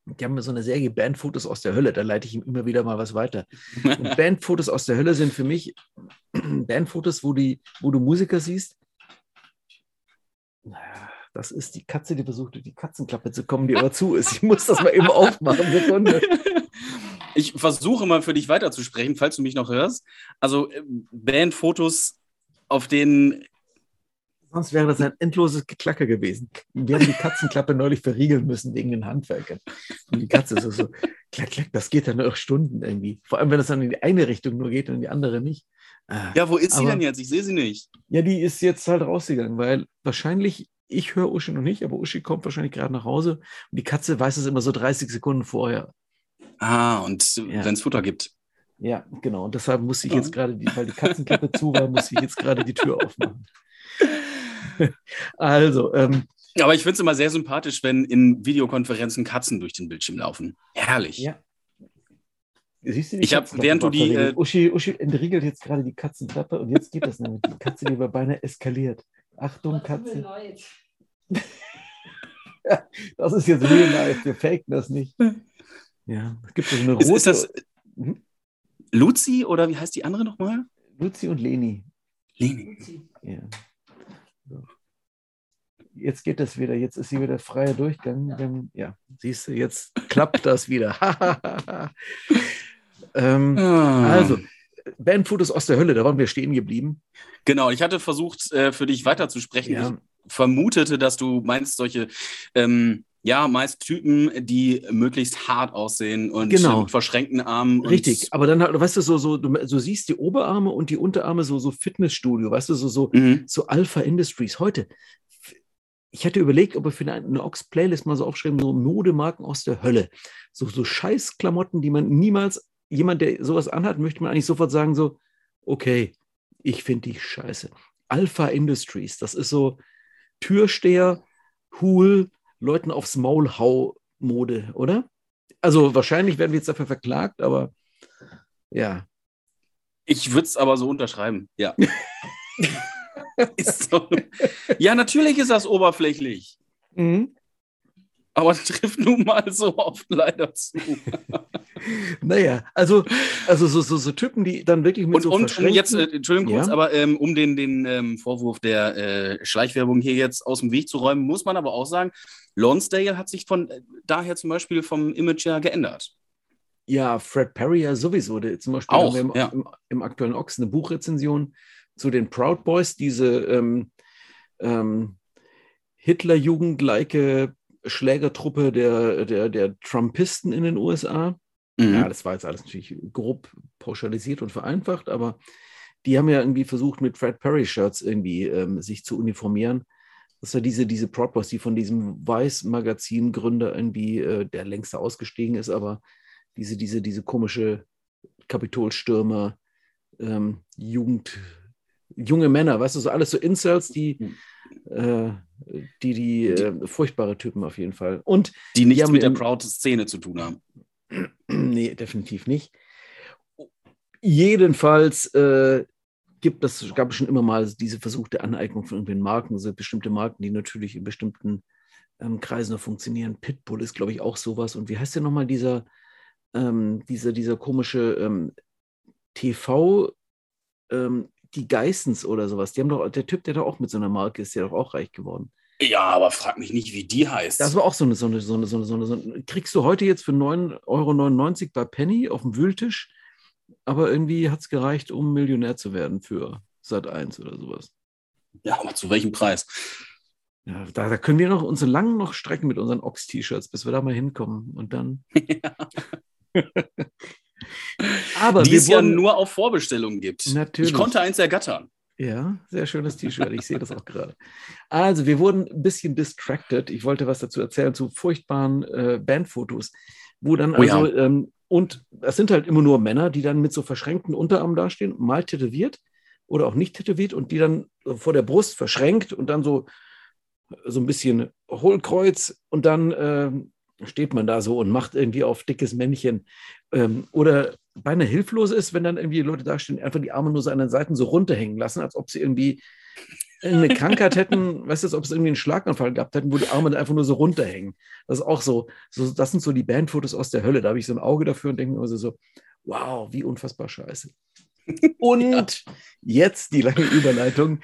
die haben mir so eine Serie Bandfotos aus der Hölle, da leite ich ihm immer wieder mal was weiter. Und Bandfotos aus der Hölle sind für mich Bandfotos, wo, die, wo du Musiker siehst. Naja, Das ist die Katze, die versucht, durch die Katzenklappe zu kommen, die aber zu ist. Ich muss das mal eben aufmachen. Sekunde. Ich versuche mal für dich weiterzusprechen, falls du mich noch hörst. Also äh, Bandfotos, auf denen Sonst wäre das ein endloses Geklacker gewesen. Wir haben die Katzenklappe neulich verriegeln müssen wegen den Handwerkern. Und die Katze ist so, so klack, klack, das geht dann noch Stunden irgendwie. Vor allem, wenn es dann in die eine Richtung nur geht und in die andere nicht. Ah. Ja, wo ist sie Aber- denn jetzt? Ich sehe sie nicht. Ja, die ist jetzt halt rausgegangen, weil wahrscheinlich, ich höre Uschi noch nicht, aber Uschi kommt wahrscheinlich gerade nach Hause und die Katze weiß es immer so 30 Sekunden vorher. Ah, und Ja. wenn es Futter gibt. Ja, genau. Und deshalb musste ich jetzt gerade, die, weil die Katzenklappe zu war, musste ich jetzt gerade die Tür aufmachen. also, ähm, aber ich finde es immer sehr sympathisch, wenn in Videokonferenzen Katzen durch den Bildschirm laufen. Herrlich. Ja. Siehst du ich habe, während du die. Äh, Uschi, Uschi entriegelt jetzt gerade die Katzenklappe und jetzt geht das nämlich. Die Katze, die war beinahe eskaliert. Achtung, Katze. das ist jetzt real life. Wir faken das nicht. Ja, es gibt so eine rote. Ist, das hm? Luzi oder wie heißt die andere nochmal? Luzi und Leni. Leni. Ja. So jetzt geht das wieder, jetzt ist sie wieder freier Durchgang. Dann, ja, siehst du, jetzt klappt das wieder. ähm, ah. Also, Bandfotos aus der Hölle, da waren wir stehen geblieben. Genau, ich hatte versucht, äh, für dich weiterzusprechen. Ja. Ich vermutete, dass du meinst, solche, ähm, ja, meist Typen, die möglichst hart aussehen und genau. mit verschränkten Armen. Richtig, aber dann, weißt du, so, so, du so siehst die Oberarme und die Unterarme so, so Fitnessstudio, weißt du, so, so, mhm. so Alpha Industries. Heute, ich hatte überlegt, ob wir für eine, eine Ox-Playlist mal so aufschreiben, so Modemarken aus der Hölle. So, so Scheißklamotten, die man niemals, jemand, der sowas anhat, möchte man eigentlich sofort sagen, so, okay, ich finde die scheiße. Alpha Industries, das ist so Türsteher, Hul, Leuten aufs Maul hau Mode, oder? Also wahrscheinlich werden wir jetzt dafür verklagt, aber ja. Ich würde es aber so unterschreiben, ja. so. Ja, natürlich ist das oberflächlich. Mhm. Aber das trifft nun mal so oft leider zu. naja, also, also so, so, so Typen, die dann wirklich mit und, so Und um jetzt, äh, Entschuldigung kurz, ja. aber ähm, um den, den ähm, Vorwurf der äh, Schleichwerbung hier jetzt aus dem Weg zu räumen, muss man aber auch sagen, Lonsdale hat sich von äh, daher zum Beispiel vom Image ja geändert. Ja, Fred Perry ja sowieso. Der, zum Beispiel auch, im, ja. im, im, aktuellen Ochs eine Buchrezension zu den Proud Boys, diese ähm, ähm, Hitlerjugend-like Schlägertruppe der, der, der Trumpisten in den USA. Mhm. Ja, das war jetzt alles natürlich grob pauschalisiert und vereinfacht, aber die haben ja irgendwie versucht, mit Fred Perry-Shirts irgendwie ähm, sich zu uniformieren. Das war diese, diese Proud Boys, die von diesem Weiß-Magazin-Gründer irgendwie, äh, der längst ausgestiegen ist, aber diese, diese, diese komische Kapitolstürmer, ähm, Jugend, junge Männer, weißt du, so alles so Incels, die, hm. äh, die, die äh, furchtbare Typen auf jeden Fall. Und die nichts die mit der Proud-Szene zu tun haben. nee, definitiv nicht. Jedenfalls äh, gibt es, gab es schon immer mal diese versuchte Aneignung von irgendwelchen Marken, so bestimmte Marken, die natürlich in bestimmten ähm, Kreisen noch funktionieren. Pitbull ist, glaube ich, auch sowas. Und wie heißt der nochmal dieser, ähm, dieser, dieser komische ähm, TV- ähm, die Geissens oder sowas. Die haben doch, der Typ, der da auch mit so einer Marke ist, der doch auch reich geworden. Ja, aber frag mich nicht, wie die heißt. Das war auch so eine, so eine, so eine, so eine, so eine, so eine kriegst du heute jetzt für 9,99 Euro bei Penny auf dem Wühltisch, aber irgendwie hat es gereicht, um Millionär zu werden für Sat 1 oder sowas. Ja, aber zu welchem Preis? Ja, da, da können wir noch uns lang noch strecken mit unseren Ox-T-Shirts, bis wir da mal hinkommen. Und dann. Ja. Aber die es ja nur auf Vorbestellung gibt. Natürlich. Ich konnte eins ergattern. Ja, sehr schönes T-Shirt. Ich sehe das auch gerade. Also, wir wurden ein bisschen distracted. Ich wollte was dazu erzählen zu furchtbaren äh, Bandfotos, wo dann oh, also, ja. ähm, und es sind halt immer nur Männer, die dann mit so verschränkten Unterarmen dastehen, mal tätowiert oder auch nicht tätowiert und die dann vor der Brust verschränkt und dann so, so ein bisschen Hohlkreuz und dann äh, steht man da so und macht irgendwie auf dickes Männchen ähm, oder beinahe hilflos ist, wenn dann irgendwie Leute dastehen, einfach die Arme nur so an den Seiten so runterhängen lassen, als ob sie irgendwie eine Krankheit hätten, weißt du, als ob sie irgendwie einen Schlaganfall gehabt hätten, wo die Arme dann einfach nur so runterhängen. Das ist auch so, so das sind so die Bandfotos aus der Hölle. Da habe ich so ein Auge dafür und denke mir also so, wow, wie unfassbar scheiße. Und ja. jetzt die lange Überleitung.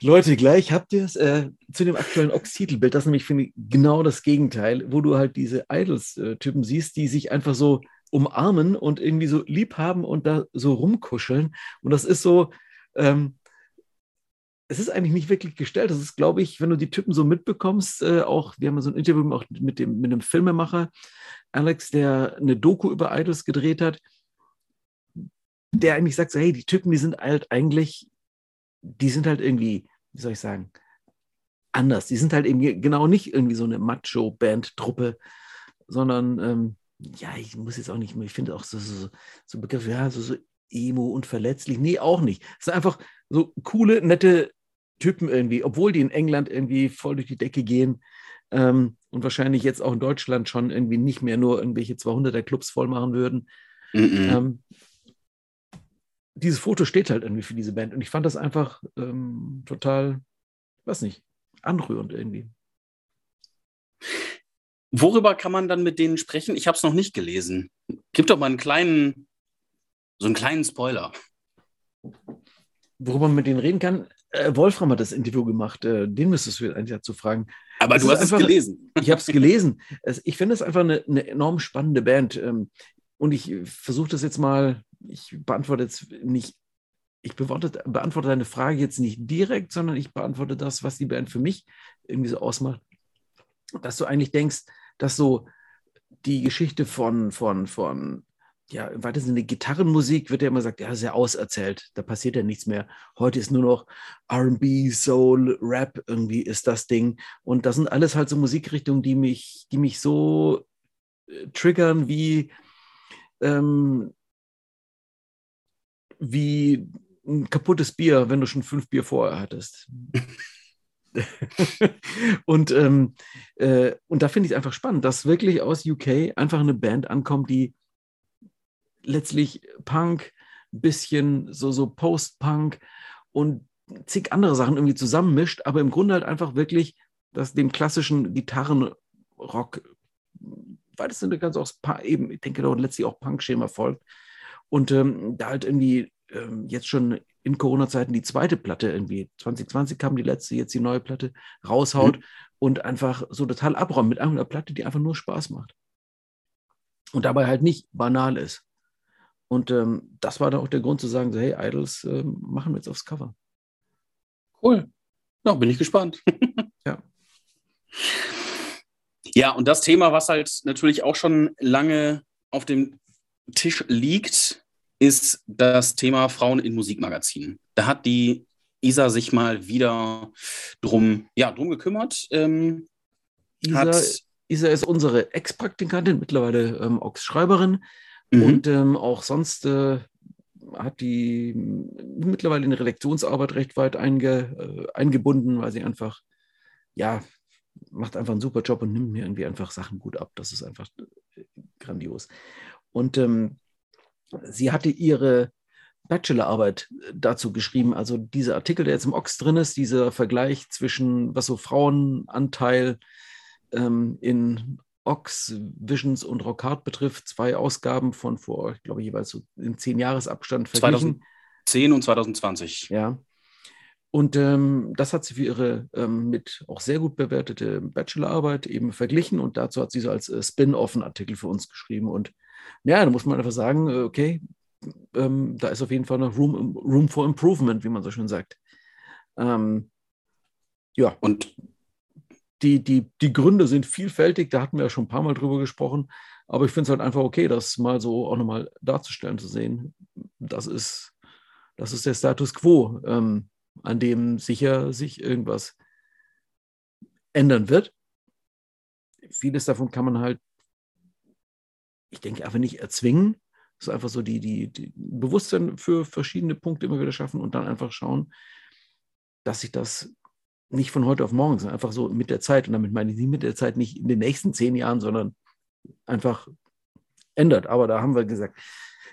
Leute, gleich habt ihr es äh, zu dem aktuellen Ox-Titelbild. Das ist nämlich, finde ich, genau das Gegenteil, wo du halt diese Idols-Typen siehst, die sich einfach so umarmen und irgendwie so lieb haben und da so rumkuscheln. Und das ist so, ähm, es ist eigentlich nicht wirklich gestellt. Das ist, glaube ich, wenn du die Typen so mitbekommst, äh, auch, wir haben so ein Interview auch mit, dem, mit einem Filmemacher, Alex, der eine Doku über Idols gedreht hat, der eigentlich sagt, so, hey, die Typen, die sind halt eigentlich, die sind halt irgendwie, wie soll ich sagen, anders. Die sind halt eben genau nicht irgendwie so eine Macho-Band-Truppe, sondern ähm, ja, ich muss jetzt auch nicht mehr, ich finde auch so, so, so Begriffe, ja, so, so emo und verletzlich. Nee, auch nicht. Es sind einfach so coole, nette Typen irgendwie, obwohl die in England irgendwie voll durch die Decke gehen ähm, und wahrscheinlich jetzt auch in Deutschland schon irgendwie nicht mehr nur irgendwelche 200er Clubs voll machen würden. Mm -mm. Ähm, dieses Foto steht halt irgendwie für diese Band und ich fand das einfach ähm, total, weiß nicht, anrührend irgendwie. Worüber kann man dann mit denen sprechen? Ich habe es noch nicht gelesen. Gib doch mal einen kleinen, so einen kleinen Spoiler. Worüber man mit denen reden kann? Äh, Wolfram hat das Interview gemacht. Äh, den müsstest du eigentlich dazu fragen. Aber das du hast einfach, es gelesen. Ich habe es gelesen. ich finde es einfach eine, eine, enorm spannende Band. Ähm, und ich versuche das jetzt mal, ich beantworte jetzt nicht, ich beantworte, beantworte deine Frage jetzt nicht direkt, sondern ich beantworte das, was die Band für mich irgendwie so ausmacht. Dass du eigentlich denkst, dass so die Geschichte von, von, von ja, im weitesten Sinne Gitarrenmusik wird ja immer gesagt, ja, sehr auserzählt, da passiert ja nichts mehr. Heute ist nur noch RB, Soul, Rap, irgendwie ist das Ding. Und das sind alles halt so Musikrichtungen, die mich, die mich so äh, triggern wie, ähm, wie ein kaputtes Bier, wenn du schon fünf Bier vorher hattest. und, ähm, äh, und da finde ich es einfach spannend, dass wirklich aus UK einfach eine Band ankommt, die letztlich Punk, bisschen so, so Post-Punk und zig andere Sachen irgendwie zusammenmischt, aber im Grunde halt einfach wirklich das dem klassischen Gitarrenrock weitestens ganz auch eben, ich denke, dort letztlich auch Punk-Schema folgt. Und ähm, da halt irgendwie ähm, jetzt schon in Corona-Zeiten die zweite Platte irgendwie, 2020 kam die letzte, jetzt die neue Platte, raushaut mhm. und einfach so total abräumt mit einer Platte, die einfach nur Spaß macht. Und dabei halt nicht banal ist. Und ähm, das war dann auch der Grund zu sagen, so, hey, Idols äh, machen wir jetzt aufs Cover. Cool. Na, bin ich gespannt. ja. Ja, und das Thema, was halt natürlich auch schon lange auf dem Tisch liegt, ist das Thema Frauen in Musikmagazinen. Da hat die Isa sich mal wieder drum, ja, drum gekümmert. Ähm, Isa, Isa ist unsere Ex-Praktikantin, mittlerweile ähm, Ox-Schreiberin. Mhm. Und ähm, auch sonst äh, hat die mittlerweile in Redaktionsarbeit recht weit einge, äh, eingebunden, weil sie einfach, ja, macht einfach einen super Job und nimmt mir irgendwie einfach Sachen gut ab. Das ist einfach äh, grandios. Und ähm, sie hatte ihre Bachelorarbeit dazu geschrieben, also dieser Artikel, der jetzt im Ox drin ist, dieser Vergleich zwischen, was so Frauenanteil ähm, in Ox, Visions und Rockhard betrifft, zwei Ausgaben von vor, ich glaube, jeweils so in zehn Jahresabstand verglichen. 2010 und 2020. Ja. Und ähm, das hat sie für ihre ähm, mit auch sehr gut bewertete Bachelorarbeit eben verglichen und dazu hat sie so als äh, Spin-off einen Artikel für uns geschrieben. Und ja, da muss man einfach sagen, äh, okay, ähm, da ist auf jeden Fall noch Room, Room for Improvement, wie man so schön sagt. Ähm, ja. Und die, die, die Gründe sind vielfältig, da hatten wir ja schon ein paar Mal drüber gesprochen, aber ich finde es halt einfach okay, das mal so auch nochmal darzustellen, zu sehen. Das ist, das ist der Status quo, ähm, an dem sicher sich irgendwas ändern wird. Vieles davon kann man halt, ich denke, einfach nicht erzwingen. Es ist einfach so die, die, die Bewusstsein für verschiedene Punkte immer wieder schaffen und dann einfach schauen, dass sich das nicht von heute auf morgen, sondern einfach so mit der Zeit. Und damit meine ich nicht mit der Zeit nicht in den nächsten zehn Jahren, sondern einfach ändert. Aber da haben wir gesagt,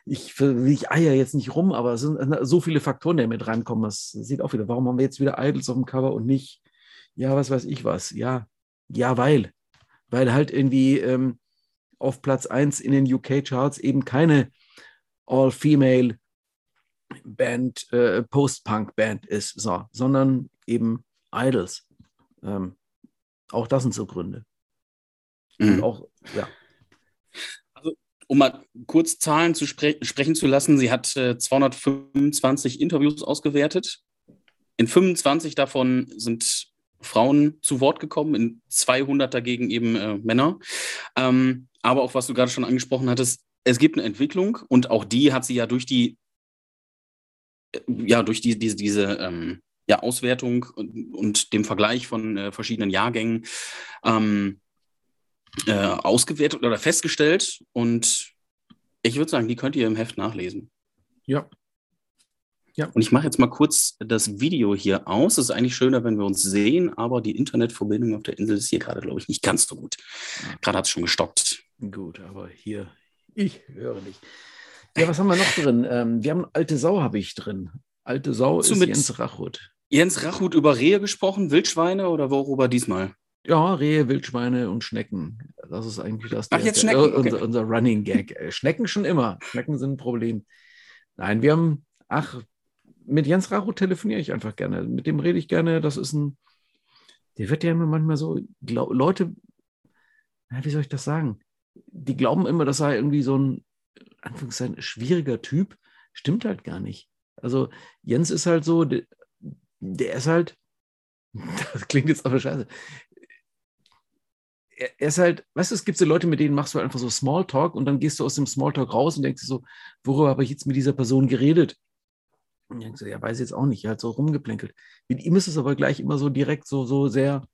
ich, ich eier jetzt nicht rum, aber es sind so viele Faktoren, die mit reinkommen. Das sieht auch wieder, warum haben wir jetzt wieder Idols auf dem Cover und nicht, ja, was weiß ich was. Ja, ja, weil. Weil halt irgendwie ähm, auf Platz 1 in den UK-Charts eben keine All-Female Band, äh, Post-Punk-Band ist, so, sondern eben Idols. Ähm, auch das sind so Gründe. Mhm. auch, ja. Also, um mal kurz Zahlen zu spre sprechen zu lassen, sie hat äh, 225 Interviews ausgewertet. In 25 davon sind Frauen zu Wort gekommen, in 200 dagegen eben äh, Männer. Ähm, aber auch was du gerade schon angesprochen hattest, es gibt eine Entwicklung und auch die hat sie ja durch die äh, ja durch die, diese, diese ähm, ja, Auswertung und, und, dem Vergleich von äh, verschiedenen Jahrgängen ähm, äh, ausgewertet oder festgestellt. Und ich würde sagen, die könnt ihr im Heft nachlesen. Ja. Ja. Und ich mache jetzt mal kurz das Video hier aus. Es ist eigentlich schöner, wenn wir uns sehen, aber die Internetverbindung auf der Insel ist hier gerade, glaube ich, nicht ganz so gut. Gerade hat es schon gestockt. Gut, aber hier, ich höre nicht. Ja, was haben wir noch drin? Ähm, wir haben alte Sau, habe ich drin. Alte Sau Zu ist mit- Jens Rachut. Jens Rachut über Rehe gesprochen, Wildschweine oder worüber diesmal? Ja, Rehe, Wildschweine und Schnecken. Das ist eigentlich das. Ach, der- jetzt der- Schnecken, unser, okay. unser Running Gag. Äh, Schnecken schon immer. Schnecken sind ein Problem. Nein, wir haben, ach, mit Jens Rachut telefoniere ich einfach gerne. Mit dem rede ich gerne. Das ist ein, der wird ja immer manchmal so, glaub, Leute, na, wie soll ich das sagen? Die glauben immer, das sei irgendwie so ein, Anführungszeichen, schwieriger Typ. Stimmt halt gar nicht. Also Jens ist halt so, der, der ist halt, das klingt jetzt aber scheiße. Er, ist halt, weißt du, es gibt so Leute, mit denen machst du einfach so Smalltalk und dann gehst du aus dem Smalltalk raus und denkst so, worüber habe ich jetzt mit dieser Person geredet? Und denkst du, ja, weiß ich jetzt auch nicht, er hat so rumgeplänkelt. Mit ihm ist es aber gleich immer so direkt, so, so sehr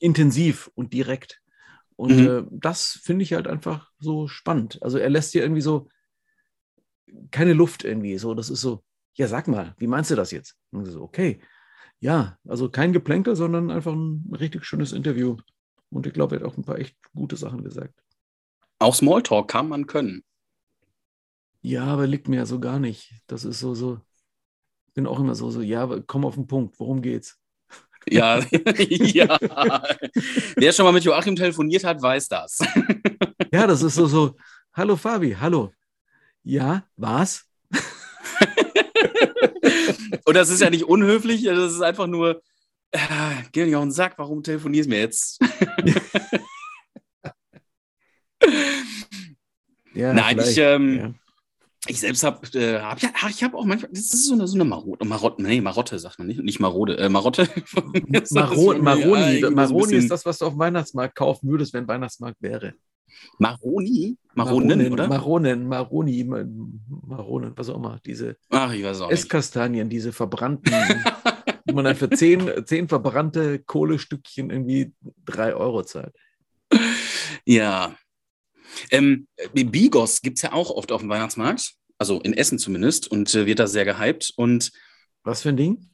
intensiv und direkt. Und Mhm. äh, das finde ich halt einfach so spannend. Also er lässt dir irgendwie so keine Luft irgendwie. So, das ist so, ja, sag mal, wie meinst du das jetzt? Und so, okay. Ja, also kein Geplänkel, sondern einfach ein richtig schönes Interview. Und ich glaube, er hat auch ein paar echt gute Sachen gesagt. Auch Smalltalk kann man können. Ja, aber liegt mir ja so gar nicht. Das ist so, so, ich bin auch immer so, so, ja, komm auf den Punkt, worum geht's? Ja, ja. Wer schon mal mit Joachim telefoniert hat, weiß das. Ja, das ist so, so, hallo Fabi, hallo. Ja, was? Und das ist ja nicht unhöflich, das ist einfach nur, äh, geh mir nicht auf den Sack, warum telefonierst du mir jetzt? Ja, Nein, ich, ähm, ja. Ich selbst habe, äh, hab, ja, ich habe auch manchmal, das ist so eine, so eine Marotte, Marotte, nee, Marotte sagt man nicht, nicht Marode, äh, Marotte. Maro Maroni, Ja, Maroni ist das, was du auf dem Weihnachtsmarkt kaufen würdest, wenn Weihnachtsmarkt wäre. Maroni? Maronen, oder? Maronen, Maroni, Ma- Maronen, was auch immer. Diese Ach, ich weiß auch nicht. Esskastanien, diese verbrannten, wo man dann für zehn, zehn verbrannte Kohlestückchen irgendwie drei Euro zahlt. Ja. Ähm, Bigos gibt es ja auch oft auf dem Weihnachtsmarkt, also in Essen zumindest, und äh, wird da sehr gehypt. Und Was für ein Ding?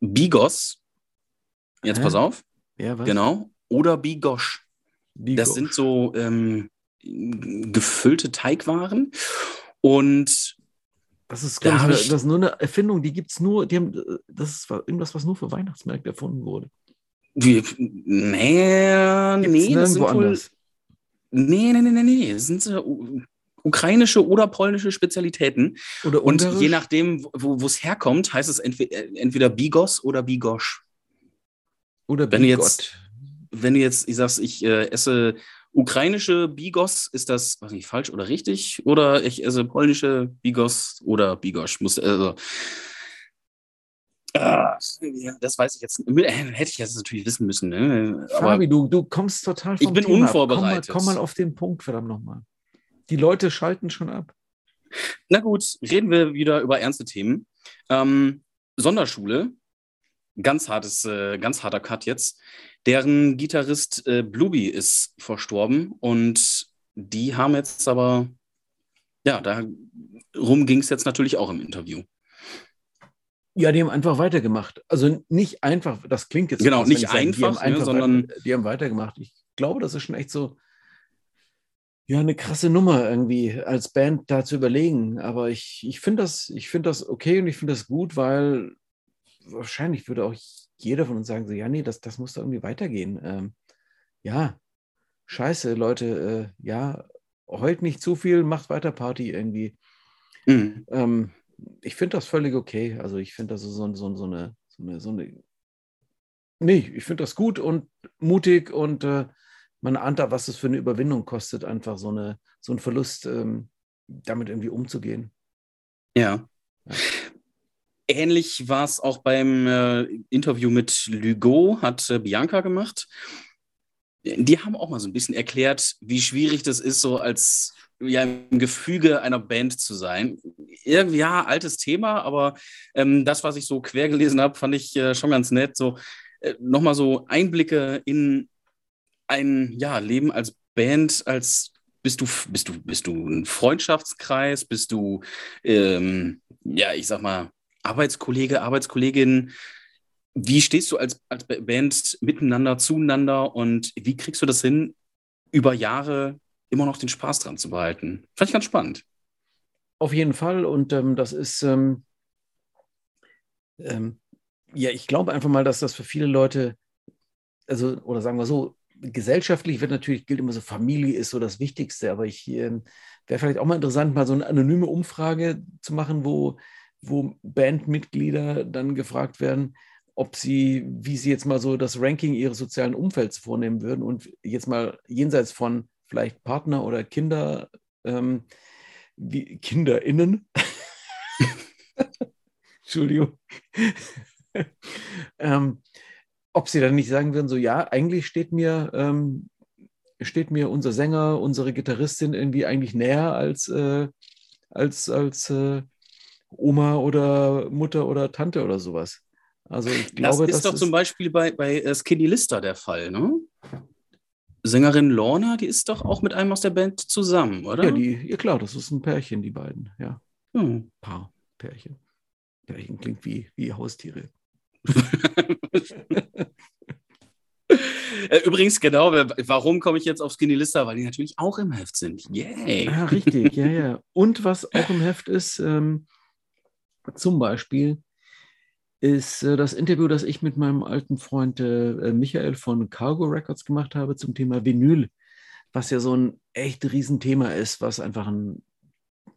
Bigos, jetzt Hä? pass auf, Ja, was? genau, oder Bigosch. Die Das sind so ähm, gefüllte Teigwaren. Und das ist, da ich, das ist nur eine Erfindung, die gibt es nur, die haben, äh, das ist irgendwas, was nur für Weihnachtsmärkte erfunden wurde. wir, nee, Gibt's nee, das sind wohl, anders. Nee, nee, nee, nee, nee, das sind so u- ukrainische oder polnische Spezialitäten. Oder Und ungarisch? je nachdem, wo es herkommt, heißt es entweder, entweder Bigos oder Bigosch. Oder wenn du Bigot. jetzt- Wenn du jetzt, ich sag's, ich äh, esse ukrainische Bigos, ist das, weiß nicht, falsch oder richtig? Oder ich esse polnische Bigos oder Bigosch. Muss, also, Ah, ja, das weiß ich jetzt. Äh, hätte ich jetzt natürlich wissen müssen. Ne? Aber Fabi, du, du kommst total Ich vom bin Thema unvorbereitet. Komm mal, komm mal auf den Punkt, verdammt nochmal. Die Leute schalten schon ab. na gut, reden wir wieder über ernste Themen. Ähm, Sonderschule, ganz hartes, äh, ganz harter Cut jetzt. Deren Gitarrist äh, Blueby ist verstorben und die haben jetzt aber, ja, darum ging es jetzt natürlich auch im Interview. Ja, die haben einfach weitergemacht. Also nicht einfach, das klingt jetzt Genau, nicht ich sage, die einfach, ne, sondern- weiter, die haben weitergemacht. Ich glaube, das ist schon echt so, ja, eine krasse Nummer irgendwie als Band da zu überlegen. Aber ich, ich finde das, ich finde das okay und ich finde das gut, weil wahrscheinlich würde auch jeder von uns sagen, so, ja, nee, das, das muss da irgendwie weitergehen. Ähm, ja, scheiße, Leute, äh, ja, heult nicht zu viel, macht weiter Party irgendwie. Mhm. Ähm, ich finde das völlig okay. Also ich finde das so, so, so, so, eine, so eine, so eine. Nee, ich finde das gut und mutig und äh, man ahnt da, was es für eine Überwindung kostet, einfach so, eine, so ein Verlust ähm, damit irgendwie umzugehen. Ja. Ja. Ähnlich war es auch beim äh, Interview mit Lugo, hat äh, Bianca gemacht. Die haben auch mal so ein bisschen erklärt, wie schwierig das ist, so als ja, im Gefüge einer Band zu sein. Irgendwie, ja, altes Thema, aber ähm, das, was ich so quer gelesen habe, fand ich äh, schon ganz nett. So äh, nochmal so Einblicke in ein ja, Leben als Band, als bist du, bist du, bist du ein Freundschaftskreis, bist du, ähm, ja, ich sag mal, Arbeitskollege, Arbeitskollegin? Wie stehst du als, als Band miteinander, zueinander und wie kriegst du das hin, über Jahre immer noch den Spaß dran zu behalten? Ich ganz spannend. Auf jeden Fall und ähm, das ist, ähm, ähm, ja, ich glaube einfach mal, dass das für viele Leute, also, oder sagen wir so, gesellschaftlich wird natürlich, gilt immer so, Familie ist so das Wichtigste, aber ich äh, wäre vielleicht auch mal interessant, mal so eine anonyme Umfrage zu machen, wo, wo Bandmitglieder dann gefragt werden, ob sie, wie sie jetzt mal so das Ranking ihres sozialen Umfelds vornehmen würden und jetzt mal jenseits von vielleicht Partner oder Kinder, ähm, wie KinderInnen, Entschuldigung, ähm, ob sie dann nicht sagen würden, so ja, eigentlich steht mir, ähm, steht mir unser Sänger, unsere Gitarristin irgendwie eigentlich näher als, äh, als, als äh, Oma oder Mutter oder Tante oder sowas. Also ich glaube, das ist das doch ist zum Beispiel bei, bei äh, Skinny Lister der Fall, ne? Sängerin Lorna, die ist doch auch mit einem aus der Band zusammen, oder? Ja, die, ja klar, das ist ein Pärchen, die beiden, ja. Hm. Paar, Pärchen. Pärchen klingt wie, wie Haustiere. Äh, übrigens, genau, warum komme ich jetzt auf Skinny Lister? Weil die natürlich auch im Heft sind. Yay! Ja, richtig, ja, ja. Und was auch im Heft ist, ähm, zum Beispiel, ist äh, das Interview, das ich mit meinem alten Freund äh, Michael von Cargo Records gemacht habe zum Thema Vinyl, was ja so ein echt Riesenthema ist, was einfach ein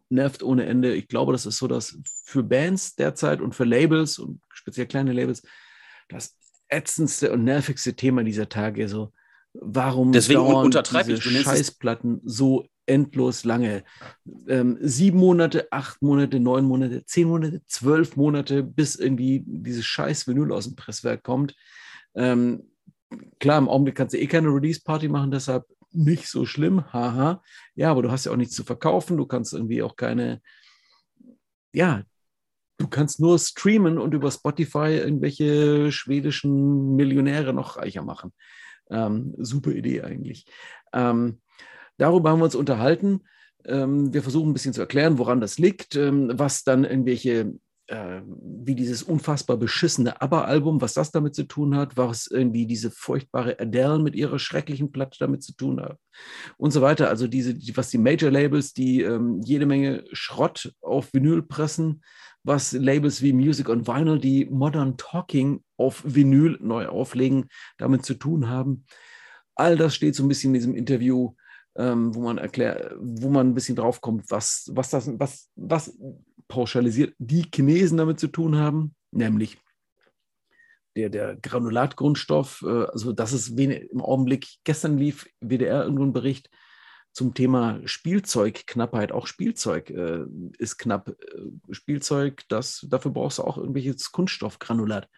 nervt ohne Ende. Ich glaube, das ist so, dass für Bands derzeit und für Labels und speziell kleine Labels das ätzendste und nervigste Thema dieser Tage. So, warum Deswegen dauern diese Scheißplatten so endlos lange. Ähm, sieben Monate, acht Monate, neun Monate, zehn Monate, zwölf Monate, bis irgendwie dieses scheiß Vinyl aus dem Presswerk kommt. Ähm, klar, im Augenblick kannst du eh keine Release-Party machen, deshalb nicht so schlimm, haha. Ja, aber du hast ja auch nichts zu verkaufen, du kannst irgendwie auch keine, ja, du kannst nur streamen und über Spotify irgendwelche schwedischen Millionäre noch reicher machen. Ähm, super Idee eigentlich. Ähm, Darüber haben wir uns unterhalten. Ähm, wir versuchen ein bisschen zu erklären, woran das liegt, ähm, was dann irgendwelche, äh, wie dieses unfassbar beschissene ABBA-Album, was das damit zu tun hat, was irgendwie diese furchtbare Adele mit ihrer schrecklichen Platte damit zu tun hat und so weiter. Also diese, was die Major-Labels, die ähm, jede Menge Schrott auf Vinyl pressen, was Labels wie Music on Vinyl, die Modern Talking auf Vinyl neu auflegen, damit zu tun haben. All das steht so ein bisschen in diesem Interview ähm, wo man erklärt, wo man ein bisschen drauf kommt, was, was das, was, was pauschalisiert die Chinesen damit zu tun haben, nämlich der, der Granulatgrundstoff, äh, also das ist wenig, im Augenblick, gestern lief WDR irgendwo ein Bericht zum Thema Spielzeugknappheit. Auch Spielzeug äh, ist knapp. Äh, Spielzeug, das, dafür brauchst du auch irgendwelches Kunststoffgranulat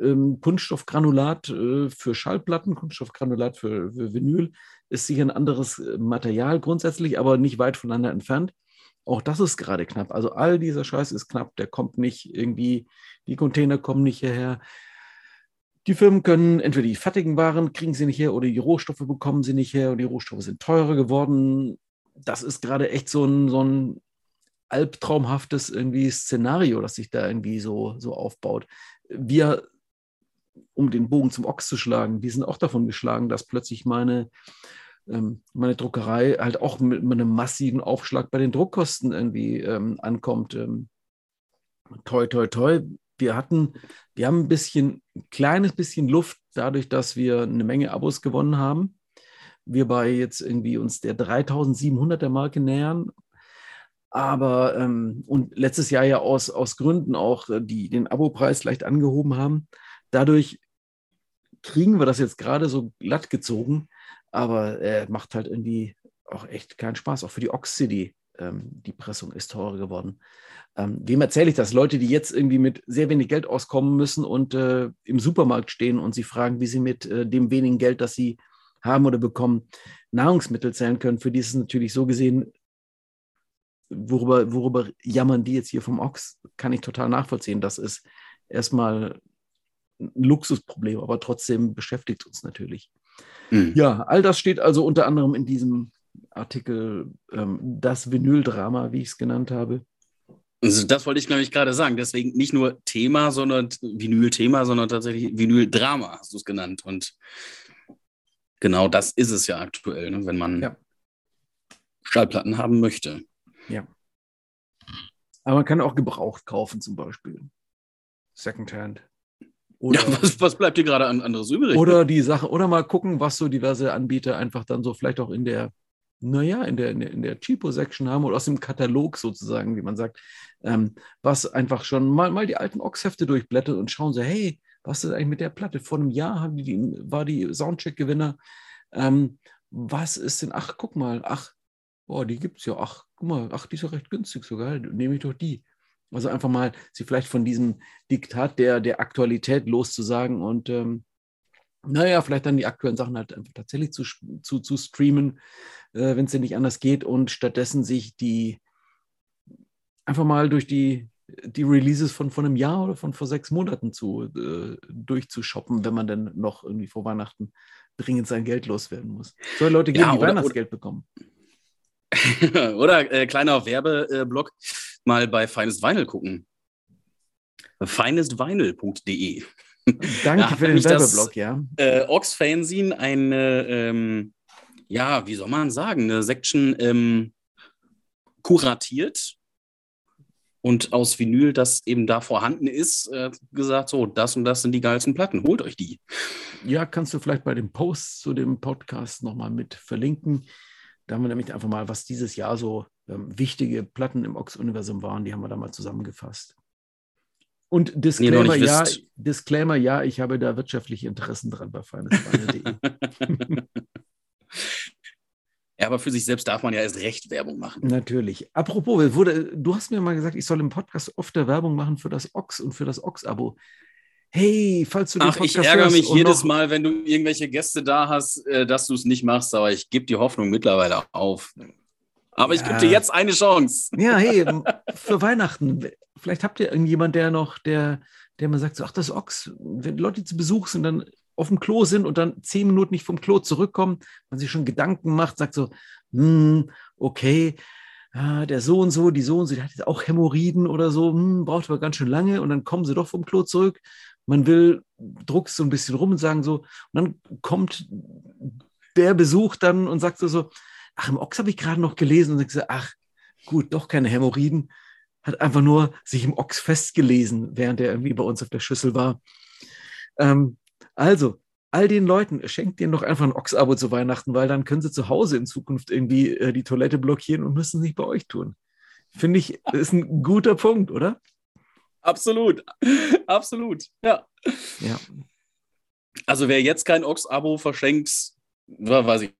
ähm, Kunststoffgranulat äh, für Schallplatten, Kunststoffgranulat für, für, Vinyl ist sicher ein anderes äh, Material grundsätzlich, aber nicht weit voneinander entfernt. Auch das ist gerade knapp. Also all dieser Scheiß ist knapp. Der kommt nicht irgendwie, die Container kommen nicht hierher. Die Firmen können entweder die fertigen Waren kriegen sie nicht her oder die Rohstoffe bekommen sie nicht her und die Rohstoffe sind teurer geworden. Das ist gerade echt so ein, so ein albtraumhaftes irgendwie Szenario, das sich da irgendwie so, so aufbaut. Wir um den Bogen zum Ochs zu schlagen, die sind auch davon geschlagen, dass plötzlich meine, ähm, meine Druckerei halt auch mit, mit, einem massiven Aufschlag bei den Druckkosten irgendwie ähm, ankommt. Ähm, toi, toi, toi. Wir hatten, wir haben ein bisschen, ein kleines bisschen Luft dadurch, dass wir eine Menge Abos gewonnen haben. Wir bei jetzt irgendwie uns der 3700er Marke nähern. Aber, ähm, und letztes Jahr ja aus, aus Gründen auch, äh, die den Abopreis leicht angehoben haben. Dadurch kriegen wir das jetzt gerade so glatt gezogen, aber äh, macht halt irgendwie auch echt keinen Spaß. Auch für die Ox City, ähm, die Pressung ist teurer geworden. Ähm, wem erzähle ich das? Leute, die jetzt irgendwie mit sehr wenig Geld auskommen müssen und äh, im Supermarkt stehen und sie fragen, wie sie mit äh, dem wenigen Geld, das sie haben oder bekommen, Nahrungsmittel zählen können. Für die ist es natürlich so gesehen, worüber, worüber jammern die jetzt hier vom Ochs, kann ich total nachvollziehen. Das ist erstmal ein Luxusproblem, aber trotzdem beschäftigt uns natürlich. Mhm. Ja, all das steht also unter anderem in diesem Artikel, ähm, das Vinyldrama, wie ich es genannt habe. Also das wollte ich nämlich gerade sagen. Deswegen nicht nur Thema, sondern Vinyl-Thema, sondern tatsächlich Vinyl-Drama hast du es genannt. Und genau das ist es ja aktuell, ne, wenn man ja. Schallplatten haben möchte. Ja. Aber man kann auch gebraucht kaufen, zum Beispiel. Secondhand. Oder, ja, was, was bleibt dir gerade an anderes übrig? Oder die Sache, oder mal gucken, was so diverse Anbieter einfach dann so vielleicht auch in der, naja, in der, in der, in der Cheapo-Section haben oder aus dem Katalog sozusagen, wie man sagt, ähm, was einfach schon mal, mal die alten Ox-Hefte durchblättert und schauen so, hey, was ist eigentlich mit der Platte? Vor einem Jahr haben die, war die Soundcheck-Gewinner. Ähm, was ist denn, ach, guck mal, ach, boah, die gibt es ja, ach, guck mal, ach, die ist ja recht günstig sogar, nehme ich doch die. Also einfach mal sie vielleicht von diesem Diktat der, der Aktualität loszusagen und ähm, naja, vielleicht dann die aktuellen Sachen halt einfach tatsächlich zu, zu, zu streamen, äh, wenn es denn nicht anders geht und stattdessen sich die einfach mal durch die, die Releases von, von einem Jahr oder von vor sechs Monaten zu, äh, durchzushoppen, wenn man dann noch irgendwie vor Weihnachten dringend sein Geld loswerden muss. Soll Leute geben, ja, die Weihnachtsgeld oder, bekommen. oder äh, kleiner Werbeblock mal bei Finest Vinyl gucken. finestvinyl.de. Danke für den Werbeblock, ja. Äh, Ox Fanzine eine, ähm, ja, wie soll man sagen, eine Section ähm, kuratiert und aus Vinyl, das eben da vorhanden ist, äh, gesagt, so, das und das sind die geilsten Platten, holt euch die. Ja, kannst du vielleicht bei dem Post zu dem Podcast nochmal mit verlinken. Da haben wir nämlich einfach mal, was dieses Jahr so wichtige Platten im Ox-Universum waren, die haben wir da mal zusammengefasst. Und Disclaimer, nee, ja, Disclaimer, ja, ich habe da wirtschaftliche Interessen dran bei finestweine.de. ja, aber für sich selbst darf man ja erst recht Werbung machen. Natürlich. Apropos, wurde, du hast mir mal gesagt, ich soll im Podcast oft Werbung machen für das Ox und für das Ox-Abo hey, falls du den Ach, Podcast ich ärgere mich jedes Mal, wenn du irgendwelche Gäste da hast, äh, dass du es nicht machst, aber ich gebe die Hoffnung mittlerweile auf. Aber ja. ich gebe dir jetzt eine Chance. Ja, hey, für Weihnachten. Vielleicht habt ihr irgendjemand, der noch, der, der mal sagt, so, ach, das Ochs, wenn Leute zu Besuch sind, dann auf dem Klo sind und dann zehn Minuten nicht vom Klo zurückkommen, man sich schon Gedanken macht, sagt so, hm, okay, ah, der so und so, die so und so, die hat jetzt auch Hämorrhoiden oder so, hm, braucht aber ganz schön lange und dann kommen sie doch vom Klo zurück man will, druckst so ein bisschen rum und sagen so, und dann kommt der Besuch dann und sagt so, so ach, im Ochs habe ich gerade noch gelesen und sagt so, ach, gut, doch keine Hämorrhoiden, hat einfach nur sich im Ochs festgelesen, während er irgendwie bei uns auf der Schüssel war. Ähm, also, all den Leuten, schenkt denen doch einfach ein Ochs-Abo zu Weihnachten, weil dann können sie zu Hause in Zukunft irgendwie äh, die Toilette blockieren und müssen es nicht bei euch tun. Finde ich, ist ein guter Punkt, oder? Absolut. Absolut. Ja. Ja. Also wer jetzt kein Ox-Abo verschenkt, weiß ich.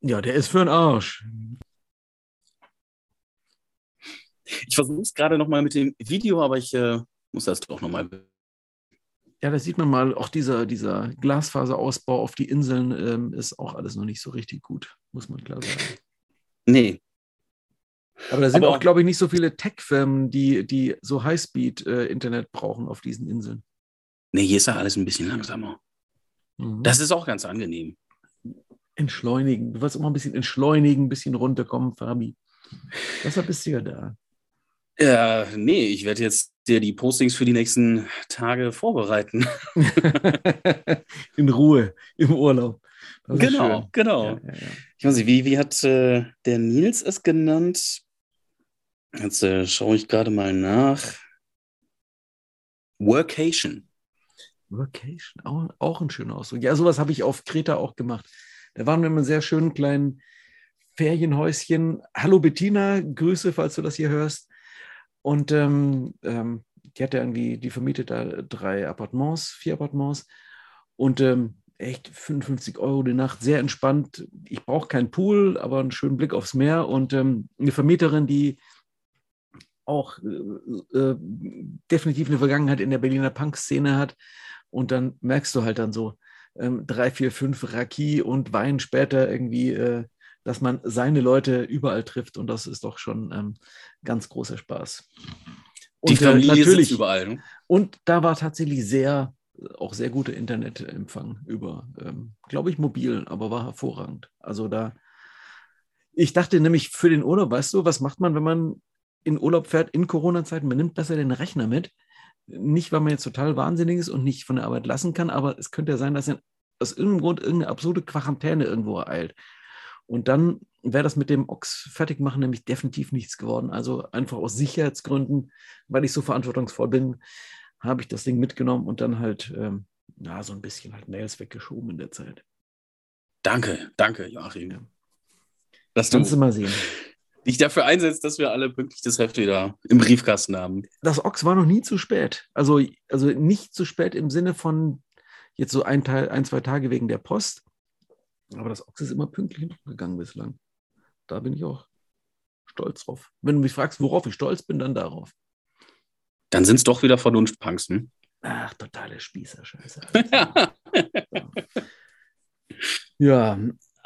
Ja, der ist für einen Arsch. Ich versuche es gerade nochmal mit dem Video, aber ich äh, muss das doch nochmal. Ja, da sieht man mal, auch dieser, dieser Glasfaserausbau auf die Inseln ähm, ist auch alles noch nicht so richtig gut, muss man klar sagen. Nee, aber da sind Aber auch, glaube ich, nicht so viele Tech-Firmen, die, die so Highspeed-Internet äh, brauchen auf diesen Inseln. Nee, hier ist ja alles ein bisschen langsamer. Mhm. Das ist auch ganz angenehm. Entschleunigen. Du wirst immer ein bisschen entschleunigen, ein bisschen runterkommen, Fabi. Deshalb bist du ja da. Ja, nee, ich werde jetzt dir die Postings für die nächsten Tage vorbereiten. In Ruhe, im Urlaub. Genau, genau. Ja, ja, ja. Ich weiß nicht, wie, wie hat äh, der Nils es genannt? Jetzt äh, schaue ich gerade mal nach. Workation. Workation, auch, auch ein schöner Ausdruck. Ja, sowas habe ich auf Kreta auch gemacht. Da waren wir in einem sehr schönen kleinen Ferienhäuschen. Hallo Bettina, Grüße, falls du das hier hörst. Und ähm, ähm, die hat irgendwie, die vermietet da drei Appartements, vier Appartements. Und ähm, echt 55 Euro die Nacht, sehr entspannt. Ich brauche keinen Pool, aber einen schönen Blick aufs Meer und ähm, eine Vermieterin, die auch äh, äh, definitiv eine Vergangenheit in der Berliner Punk-Szene hat. Und dann merkst du halt dann so ähm, drei, vier, fünf Raki und Wein später irgendwie, äh, dass man seine Leute überall trifft. Und das ist doch schon ähm, ganz großer Spaß. Und, die äh, Familie natürlich überall. Ne? Und da war tatsächlich sehr auch sehr guter Internetempfang über, ähm, glaube ich, mobil, aber war hervorragend. Also da, ich dachte nämlich für den Urlaub, weißt du, was macht man, wenn man in Urlaub fährt in Corona-Zeiten? Man nimmt besser den Rechner mit. Nicht, weil man jetzt total wahnsinnig ist und nicht von der Arbeit lassen kann, aber es könnte ja sein, dass aus irgendeinem Grund irgendeine absurde Quarantäne irgendwo ereilt. Und dann wäre das mit dem Ochs fertig machen nämlich definitiv nichts geworden. Also einfach aus Sicherheitsgründen, weil ich so verantwortungsvoll bin, habe ich das Ding mitgenommen und dann halt, ähm, ja, so ein bisschen halt Nails weggeschoben in der Zeit. Danke, danke, Joachim. Ja. Dass Kannst du mal sehen. Dich dafür einsetzt, dass wir alle pünktlich das Heft wieder im Briefkasten haben. Das Ochs war noch nie zu spät. Also, also nicht zu spät im Sinne von jetzt so ein, Teil, ein, zwei Tage wegen der Post. Aber das Ochs ist immer pünktlich gegangen bislang. Da bin ich auch stolz drauf. Wenn du mich fragst, worauf ich stolz bin, dann darauf. Dann sind es doch wieder Vernunftpunks, hm? Ach, totale Spießer-Scheiße. ja,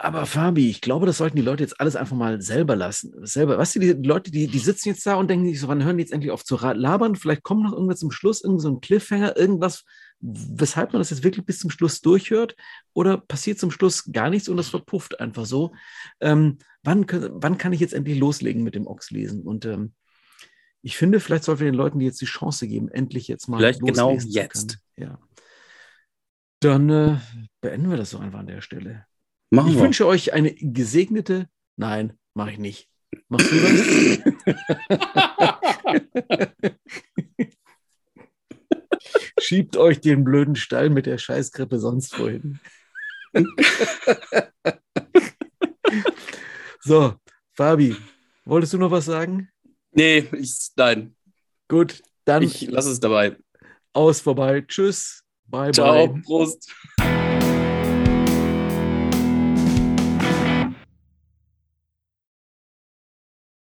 aber Fabi, ich glaube, das sollten die Leute jetzt alles einfach mal selber lassen. Selber, weißt du, die Leute, die, die sitzen jetzt da und denken sich so, wann hören die jetzt endlich auf zu labern? Vielleicht kommt noch irgendwas zum Schluss, irgend so ein Cliffhanger, irgendwas, weshalb man das jetzt wirklich bis zum Schluss durchhört? Oder passiert zum Schluss gar nichts und das verpufft einfach so? Ähm, wann, wann kann ich jetzt endlich loslegen mit dem Ochs lesen? Und ähm, ich finde, vielleicht sollten wir den Leuten die jetzt die Chance geben, endlich jetzt mal vielleicht genau jetzt. Ja. Dann äh, beenden wir das so einfach an der Stelle. Machen ich wir. wünsche euch eine gesegnete. Nein, mache ich nicht. Machst du das? Schiebt euch den blöden Stall mit der Scheißgrippe sonst wohin. so, Fabi, wolltest du noch was sagen? Nee, ich, nein. Gut, dann. Ich lasse es dabei. Aus vorbei. Tschüss. Bye, Ciao, bye. Prost.